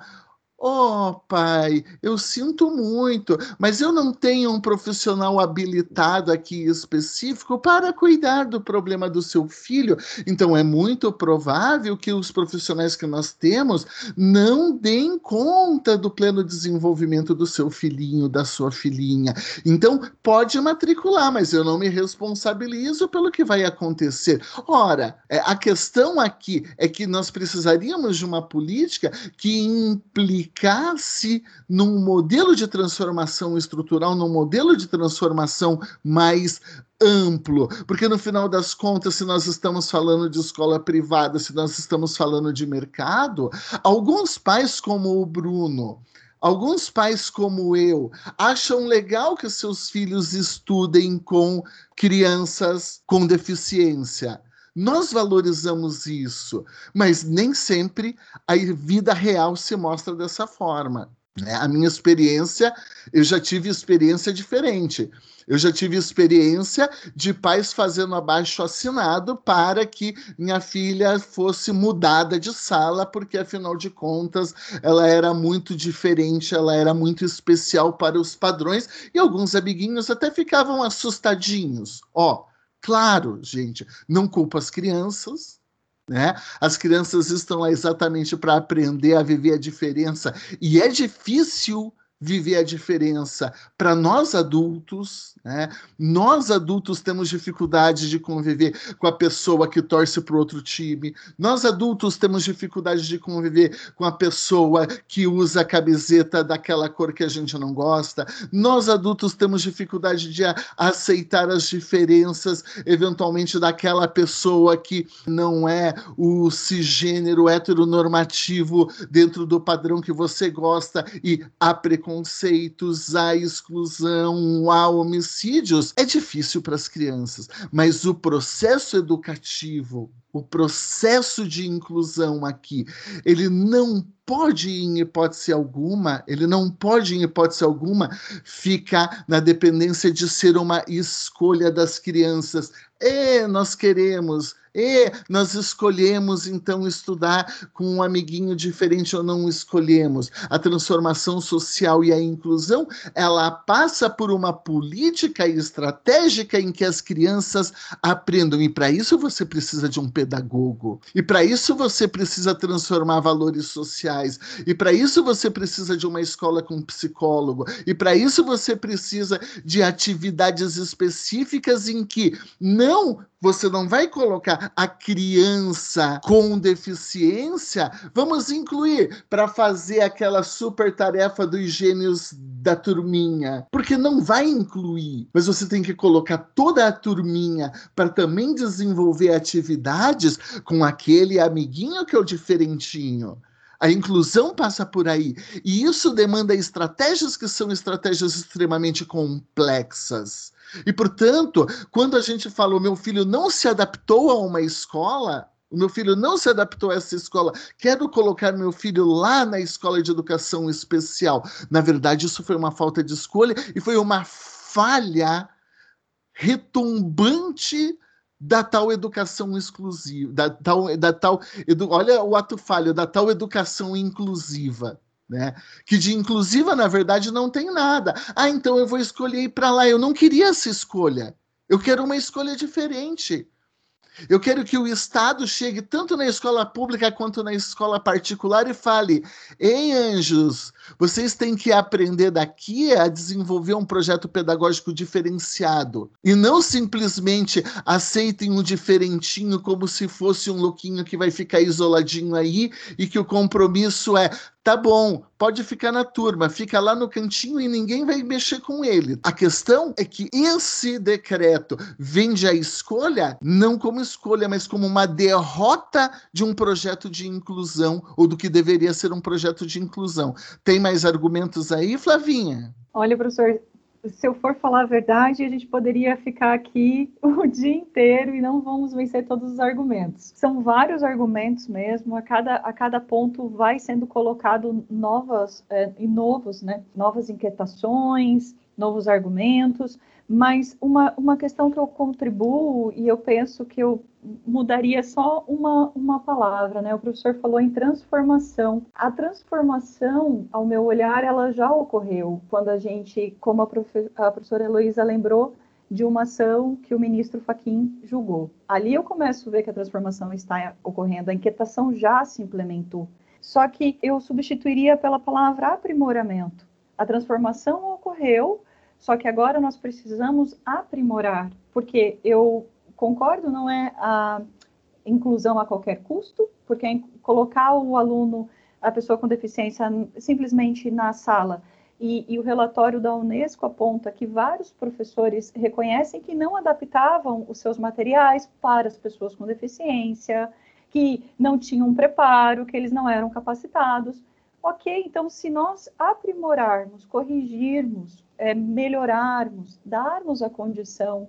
Oh, pai, eu sinto muito, mas eu não tenho um profissional habilitado aqui específico para cuidar do problema do seu filho. Então, é muito provável que os profissionais que nós temos não deem conta do pleno desenvolvimento do seu filhinho, da sua filhinha. Então, pode matricular, mas eu não me responsabilizo pelo que vai acontecer. Ora, é, a questão aqui é que nós precisaríamos de uma política que implique aplicar-se num modelo de transformação estrutural, num modelo de transformação mais amplo, porque no final das contas, se nós estamos falando de escola privada, se nós estamos falando de mercado, alguns pais como o Bruno, Alguns pais, como eu, acham legal que seus filhos estudem com crianças com deficiência. Nós valorizamos isso, mas nem sempre a vida real se mostra dessa forma. Né? A minha experiência, eu já tive experiência diferente. Eu já tive experiência de pais fazendo abaixo assinado para que minha filha fosse mudada de sala, porque afinal de contas ela era muito diferente, ela era muito especial para os padrões, e alguns amiguinhos até ficavam assustadinhos. Ó, oh, Claro, gente, não culpa as crianças, né? As crianças estão lá exatamente para aprender a viver a diferença e é difícil viver a diferença para nós adultos, né? Nós adultos temos dificuldade de conviver com a pessoa que torce para outro time. Nós adultos temos dificuldade de conviver com a pessoa que usa a camiseta daquela cor que a gente não gosta. Nós adultos temos dificuldade de aceitar as diferenças, eventualmente daquela pessoa que não é o cisgênero heteronormativo dentro do padrão que você gosta e a preconceito preconceitos, há exclusão, há homicídios, é difícil para as crianças, mas o processo educativo, o processo de inclusão aqui, ele não pode, em hipótese alguma, ele não pode, em hipótese alguma, ficar na dependência de ser uma escolha das crianças. E nós queremos e nós escolhemos então estudar com um amiguinho diferente ou não escolhemos. A transformação social e a inclusão, ela passa por uma política estratégica em que as crianças aprendam. E para isso você precisa de um pedagogo. E para isso você precisa transformar valores sociais. E para isso você precisa de uma escola com psicólogo. E para isso você precisa de atividades específicas em que não você não vai colocar a criança com deficiência, vamos incluir para fazer aquela super tarefa dos gênios da turminha, porque não vai incluir, mas você tem que colocar toda a turminha para também desenvolver atividades com aquele amiguinho que é o diferentinho. A inclusão passa por aí. E isso demanda estratégias que são estratégias extremamente complexas. E, portanto, quando a gente fala o meu filho não se adaptou a uma escola, o meu filho não se adaptou a essa escola, quero colocar meu filho lá na escola de educação especial. Na verdade, isso foi uma falta de escolha e foi uma falha retumbante da tal educação exclusiva, da tal, da tal edu, olha o ato falho, da tal educação inclusiva. Né? Que de inclusiva, na verdade, não tem nada. Ah, então eu vou escolher ir para lá. Eu não queria essa escolha. Eu quero uma escolha diferente. Eu quero que o Estado chegue tanto na escola pública quanto na escola particular e fale: Ei, anjos, vocês têm que aprender daqui a desenvolver um projeto pedagógico diferenciado. E não simplesmente aceitem um diferentinho como se fosse um louquinho que vai ficar isoladinho aí e que o compromisso é tá bom, pode ficar na turma, fica lá no cantinho e ninguém vai mexer com ele. A questão é que esse decreto vende a escolha não como escolha, mas como uma derrota de um projeto de inclusão ou do que deveria ser um projeto de inclusão. Tem mais argumentos aí, Flavinha? Olha, professor, se eu for falar a verdade, a gente poderia ficar aqui *laughs* o dia inteiro e não vamos vencer todos os argumentos. São vários argumentos mesmo, a cada, a cada ponto vai sendo colocado novas é, e novos, né? Novas inquietações, novos argumentos, mas uma, uma questão que eu contribuo e eu penso que eu mudaria só uma, uma palavra, né? O professor falou em transformação. A transformação, ao meu olhar, ela já ocorreu quando a gente, como a, profe a professora Heloísa lembrou, de uma ação que o ministro Faquim julgou. Ali eu começo a ver que a transformação está ocorrendo, a inquietação já se implementou. Só que eu substituiria pela palavra aprimoramento. A transformação ocorreu, só que agora nós precisamos aprimorar, porque eu concordo, não é a inclusão a qualquer custo, porque é colocar o aluno, a pessoa com deficiência, simplesmente na sala. E, e, o relatório da Unesco aponta que vários professores reconhecem que não adaptavam os seus materiais para as pessoas com deficiência, que não tinham preparo, que eles não eram capacitados. Ok, então se nós aprimorarmos, corrigirmos, é, melhorarmos, darmos a condição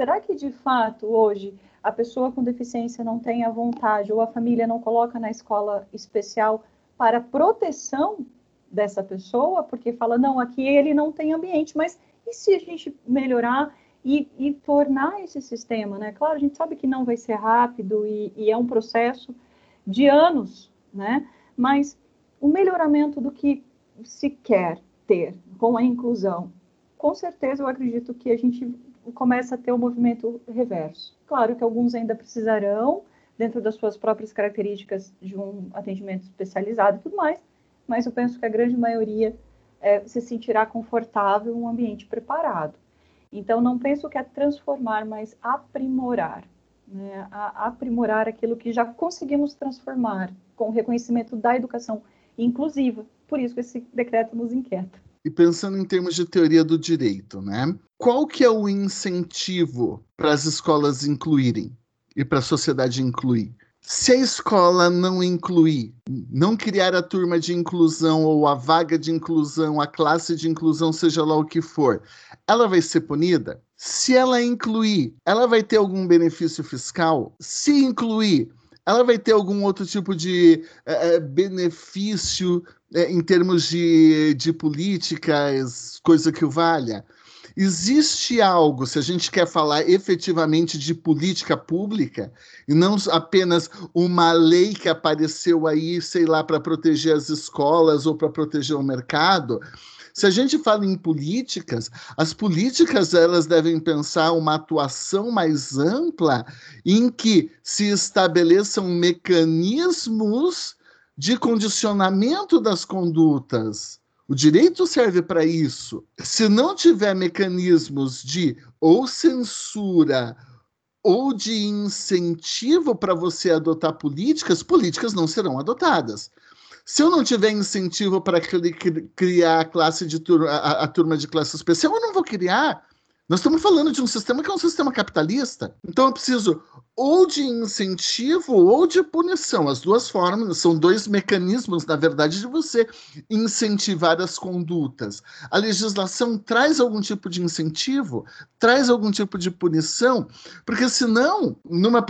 Será que de fato hoje a pessoa com deficiência não tem a vontade ou a família não coloca na escola especial para proteção dessa pessoa? Porque fala, não, aqui ele não tem ambiente, mas e se a gente melhorar e, e tornar esse sistema, né? Claro, a gente sabe que não vai ser rápido e, e é um processo de anos, né? Mas o melhoramento do que se quer ter com a inclusão, com certeza eu acredito que a gente começa a ter o um movimento reverso. Claro que alguns ainda precisarão, dentro das suas próprias características, de um atendimento especializado e tudo mais, mas eu penso que a grande maioria é, se sentirá confortável em um ambiente preparado. Então, não penso que é transformar, mas aprimorar. Né? A, aprimorar aquilo que já conseguimos transformar com o reconhecimento da educação inclusiva. Por isso que esse decreto nos inquieta e pensando em termos de teoria do direito, né? Qual que é o incentivo para as escolas incluírem e para a sociedade incluir? Se a escola não incluir, não criar a turma de inclusão ou a vaga de inclusão, a classe de inclusão, seja lá o que for, ela vai ser punida? Se ela incluir, ela vai ter algum benefício fiscal? Se incluir, ela vai ter algum outro tipo de é, benefício é, em termos de, de políticas, coisa que o valha? Existe algo, se a gente quer falar efetivamente de política pública, e não apenas uma lei que apareceu aí, sei lá, para proteger as escolas ou para proteger o mercado, se a gente fala em políticas, as políticas elas devem pensar uma atuação mais ampla em que se estabeleçam mecanismos de condicionamento das condutas o direito serve para isso. Se não tiver mecanismos de ou censura ou de incentivo para você adotar políticas, políticas não serão adotadas. Se eu não tiver incentivo para criar a classe de turma, a, a turma de classe especial, eu não vou criar. Nós estamos falando de um sistema que é um sistema capitalista. Então eu preciso ou de incentivo ou de punição. As duas formas são dois mecanismos, na verdade, de você incentivar as condutas. A legislação traz algum tipo de incentivo, traz algum tipo de punição, porque senão, numa,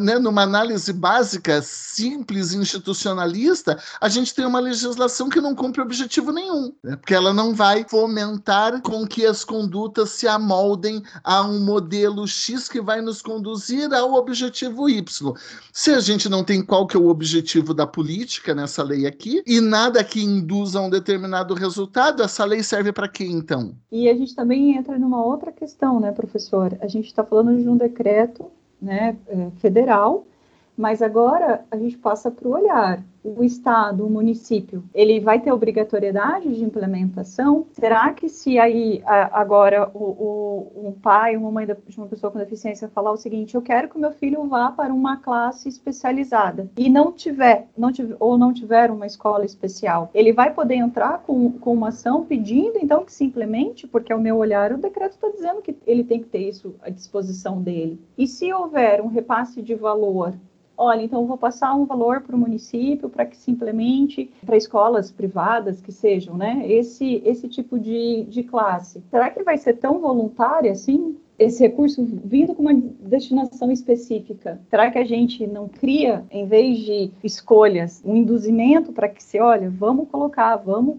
né, numa análise básica, simples, institucionalista, a gente tem uma legislação que não cumpre objetivo nenhum, né? porque ela não vai fomentar com que as condutas se amoldem moldem a um modelo X que vai nos conduzir ao objetivo Y. Se a gente não tem qual que é o objetivo da política nessa lei aqui e nada que induza um determinado resultado, essa lei serve para quê então? E a gente também entra numa outra questão, né, professor? A gente está falando de um decreto né, é, federal, mas agora a gente passa para o olhar o Estado, o município, ele vai ter obrigatoriedade de implementação? Será que se aí agora o, o, um pai, uma mãe de uma pessoa com deficiência falar o seguinte, eu quero que o meu filho vá para uma classe especializada e não tiver, não tiver ou não tiver uma escola especial, ele vai poder entrar com, com uma ação pedindo então que se implemente, porque ao meu olhar o decreto está dizendo que ele tem que ter isso à disposição dele. E se houver um repasse de valor olha, então vou passar um valor para o município para que se implemente para escolas privadas que sejam, né? Esse, esse tipo de, de classe. Será que vai ser tão voluntário assim? Esse recurso vindo com uma destinação específica? Será que a gente não cria, em vez de escolhas, um induzimento para que se, olha, vamos colocar, vamos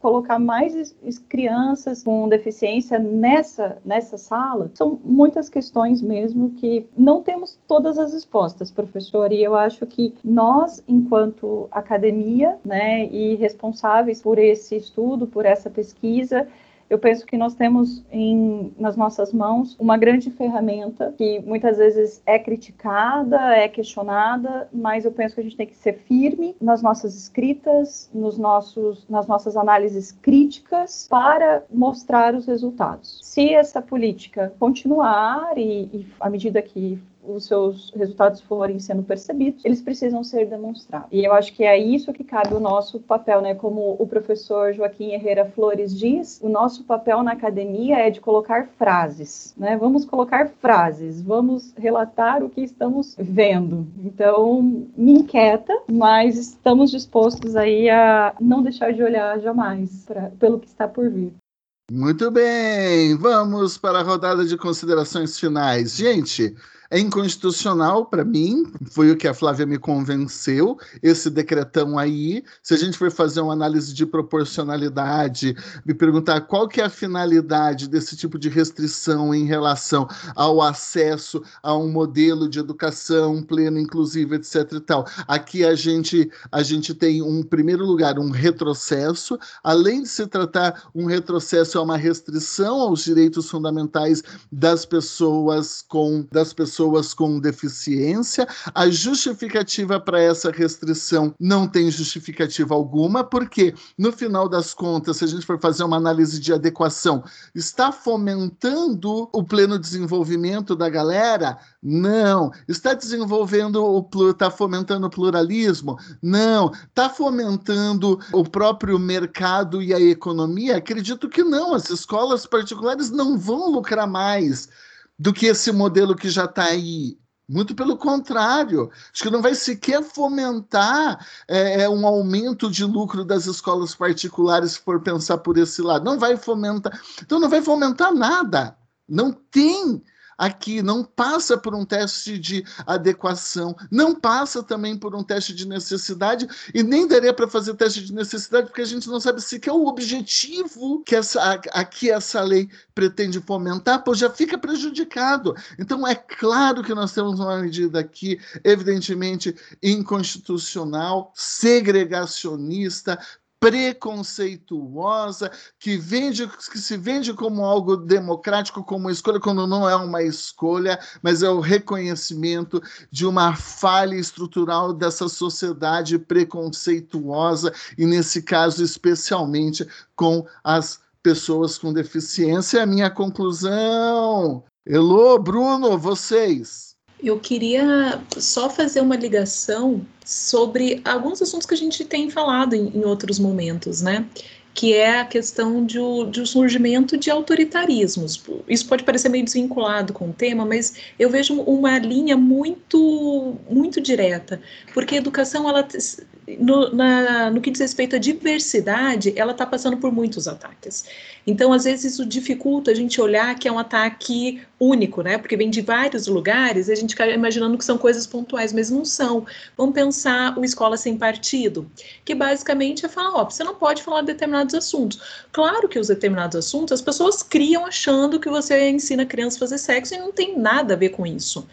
colocar mais crianças com deficiência nessa, nessa sala? São muitas questões mesmo que não temos todas as respostas, professor, e eu acho que nós, enquanto academia, né, e responsáveis por esse estudo, por essa pesquisa, eu penso que nós temos em, nas nossas mãos uma grande ferramenta que muitas vezes é criticada, é questionada, mas eu penso que a gente tem que ser firme nas nossas escritas, nos nossos, nas nossas análises críticas para mostrar os resultados. Se essa política continuar e, e à medida que os seus resultados forem sendo percebidos, eles precisam ser demonstrados. E eu acho que é isso que cabe o nosso papel, né? Como o professor Joaquim Herrera Flores diz, o nosso papel na academia é de colocar frases, né? Vamos colocar frases, vamos relatar o que estamos vendo. Então, me inquieta, mas estamos dispostos aí a não deixar de olhar jamais pra, pelo que está por vir. Muito bem, vamos para a rodada de considerações finais. Gente, é inconstitucional para mim, foi o que a Flávia me convenceu, esse decretão aí. Se a gente for fazer uma análise de proporcionalidade, me perguntar qual que é a finalidade desse tipo de restrição em relação ao acesso a um modelo de educação pleno, inclusive, etc e tal. Aqui a gente a gente tem um primeiro lugar um retrocesso, além de se tratar um retrocesso é uma restrição aos direitos fundamentais das pessoas com das pessoas pessoas com deficiência. A justificativa para essa restrição não tem justificativa alguma, porque, no final das contas, se a gente for fazer uma análise de adequação, está fomentando o pleno desenvolvimento da galera? Não. Está desenvolvendo o está fomentando o pluralismo? Não. Está fomentando o próprio mercado e a economia? Acredito que não. As escolas particulares não vão lucrar mais do que esse modelo que já está aí. Muito pelo contrário, acho que não vai sequer fomentar é, é, um aumento de lucro das escolas particulares, se for pensar por esse lado. Não vai fomentar. Então, não vai fomentar nada. Não tem aqui não passa por um teste de adequação, não passa também por um teste de necessidade, e nem daria para fazer teste de necessidade, porque a gente não sabe se é o objetivo que essa, aqui essa lei pretende fomentar, pois já fica prejudicado. Então, é claro que nós temos uma medida aqui, evidentemente, inconstitucional, segregacionista, preconceituosa, que, vende, que se vende como algo democrático, como escolha, quando não é uma escolha, mas é o reconhecimento de uma falha estrutural dessa sociedade preconceituosa, e nesse caso, especialmente com as pessoas com deficiência. A minha conclusão. Elô, Bruno, vocês. Eu queria só fazer uma ligação sobre alguns assuntos que a gente tem falado em, em outros momentos, né? que é a questão de, de um surgimento de autoritarismos. Isso pode parecer meio desvinculado com o tema, mas eu vejo uma linha muito muito direta, porque a educação ela no, na, no que diz respeito à diversidade, ela está passando por muitos ataques. Então, às vezes, isso dificulta a gente olhar que é um ataque único, né? Porque vem de vários lugares e a gente fica imaginando que são coisas pontuais, mas não são. Vamos pensar o Escola Sem Partido, que basicamente é falar, ó, você não pode falar de determinados assuntos. Claro que os determinados assuntos as pessoas criam achando que você ensina crianças a fazer sexo e não tem nada a ver com isso.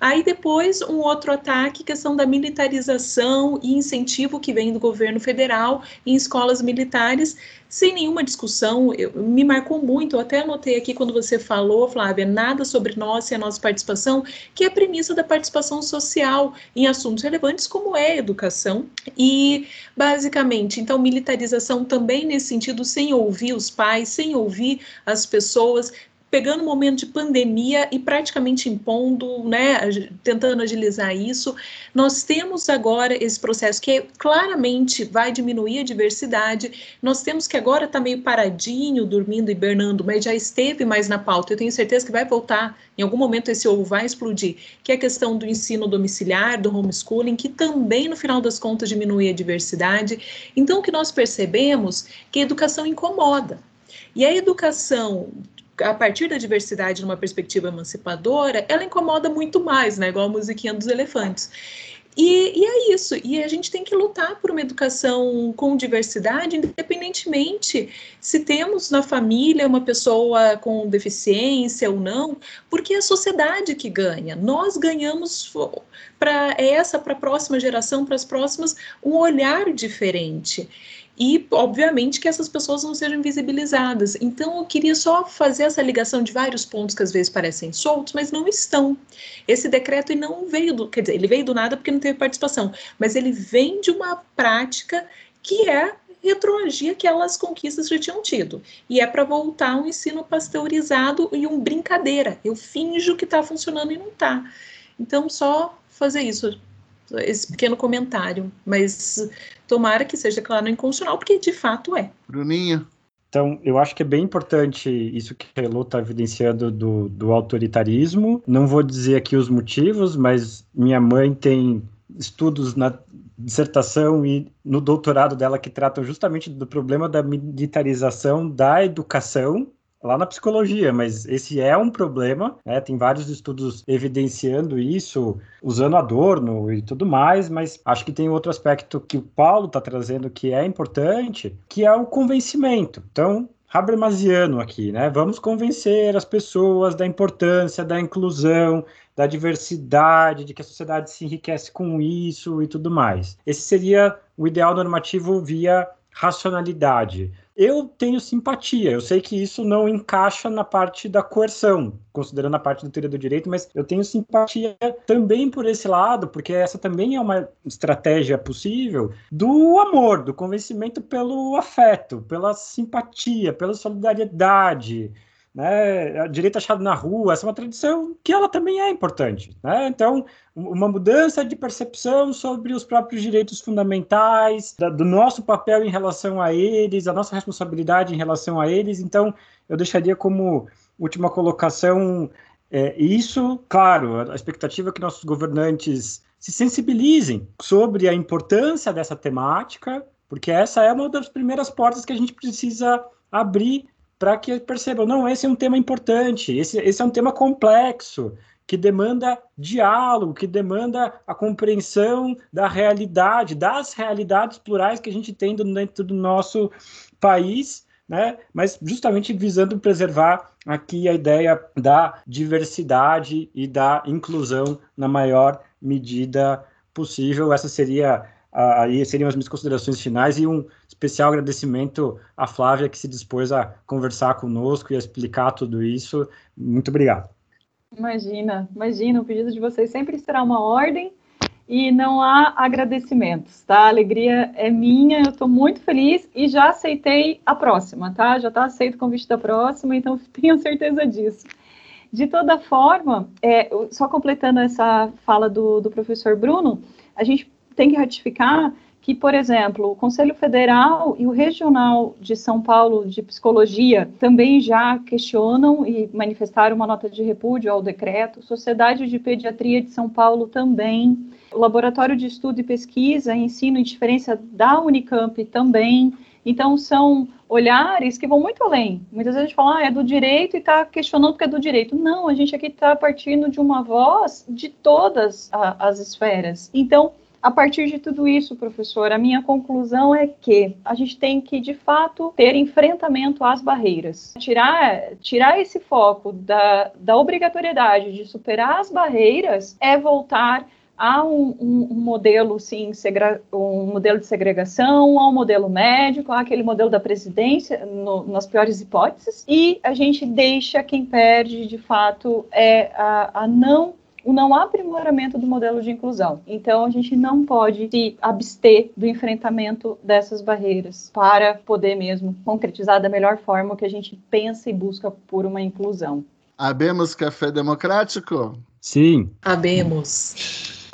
Aí depois um outro ataque, questão da militarização e incentivo que vem do governo federal em escolas militares, sem nenhuma discussão, eu, me marcou muito, eu até anotei aqui quando você falou, Flávia, nada sobre nós e a nossa participação, que é a premissa da participação social em assuntos relevantes como é a educação, e basicamente, então, militarização também nesse sentido, sem ouvir os pais, sem ouvir as pessoas, pegando o momento de pandemia e praticamente impondo, né, tentando agilizar isso. Nós temos agora esse processo que claramente vai diminuir a diversidade. Nós temos que agora estar tá meio paradinho, dormindo, hibernando, mas já esteve mais na pauta. Eu tenho certeza que vai voltar. Em algum momento esse ovo vai explodir, que é a questão do ensino domiciliar, do homeschooling, que também no final das contas diminui a diversidade. Então o que nós percebemos é que a educação incomoda. E a educação a partir da diversidade numa perspectiva emancipadora, ela incomoda muito mais, né? Igual a musiquinha dos elefantes. E, e, é isso, e a gente tem que lutar por uma educação com diversidade, independentemente se temos na família uma pessoa com deficiência ou não, porque é a sociedade que ganha. Nós ganhamos para essa, para a próxima geração, para as próximas, um olhar diferente e, obviamente, que essas pessoas não sejam invisibilizadas. Então, eu queria só fazer essa ligação de vários pontos que às vezes parecem soltos, mas não estão. Esse decreto não veio do, quer dizer, ele veio do nada porque não teve participação, mas ele vem de uma prática que é retroagir aquelas conquistas que já tinham tido. E é para voltar um ensino pasteurizado e um brincadeira. Eu finjo que está funcionando e não está. Então, só fazer isso esse pequeno comentário, mas tomara que seja claro no inconstitucional, porque de fato é. Bruninha. Então, eu acho que é bem importante isso que a Elô está evidenciando do, do autoritarismo. Não vou dizer aqui os motivos, mas minha mãe tem estudos na dissertação e no doutorado dela que tratam justamente do problema da militarização da educação lá na psicologia, mas esse é um problema, né? Tem vários estudos evidenciando isso, usando Adorno e tudo mais, mas acho que tem outro aspecto que o Paulo está trazendo que é importante, que é o convencimento. Então, Habermasiano aqui, né? Vamos convencer as pessoas da importância da inclusão, da diversidade, de que a sociedade se enriquece com isso e tudo mais. Esse seria o ideal normativo via racionalidade eu tenho simpatia. Eu sei que isso não encaixa na parte da coerção, considerando a parte da teoria do direito, mas eu tenho simpatia também por esse lado, porque essa também é uma estratégia possível do amor, do convencimento pelo afeto, pela simpatia, pela solidariedade né, a direita achada na rua, essa é uma tradição que ela também é importante, né? Então, uma mudança de percepção sobre os próprios direitos fundamentais, da, do nosso papel em relação a eles, a nossa responsabilidade em relação a eles. Então, eu deixaria como última colocação É, isso, claro, a expectativa é que nossos governantes se sensibilizem sobre a importância dessa temática, porque essa é uma das primeiras portas que a gente precisa abrir para que percebam, não, esse é um tema importante, esse, esse é um tema complexo, que demanda diálogo, que demanda a compreensão da realidade, das realidades plurais que a gente tem dentro do nosso país, né? mas justamente visando preservar aqui a ideia da diversidade e da inclusão na maior medida possível. Essa seria aí seriam as minhas considerações finais e um especial agradecimento à Flávia que se dispôs a conversar conosco e a explicar tudo isso. Muito obrigado. Imagina, imagina, o pedido de vocês sempre será uma ordem e não há agradecimentos, tá? A alegria é minha, eu estou muito feliz e já aceitei a próxima, tá? Já está aceito o convite da próxima, então *laughs* tenho certeza disso. De toda forma, é, só completando essa fala do, do professor Bruno, a gente tem que ratificar que, por exemplo, o Conselho Federal e o Regional de São Paulo de Psicologia também já questionam e manifestaram uma nota de repúdio ao decreto, Sociedade de Pediatria de São Paulo também, o Laboratório de Estudo e Pesquisa, Ensino e Diferença da Unicamp também. Então, são olhares que vão muito além. Muitas vezes a gente fala, ah, é do direito e está questionando porque é do direito. Não, a gente aqui está partindo de uma voz de todas a, as esferas. Então, a partir de tudo isso, professor, a minha conclusão é que a gente tem que, de fato, ter enfrentamento às barreiras. Tirar, tirar esse foco da, da obrigatoriedade de superar as barreiras é voltar a um, um, um, modelo, sim, um modelo de segregação, a um modelo médico, aquele modelo da presidência, no, nas piores hipóteses, e a gente deixa quem perde, de fato, é a, a não o não aprimoramento do modelo de inclusão. Então, a gente não pode se abster do enfrentamento dessas barreiras para poder mesmo concretizar da melhor forma o que a gente pensa e busca por uma inclusão. Abemos café democrático? Sim. Abemos.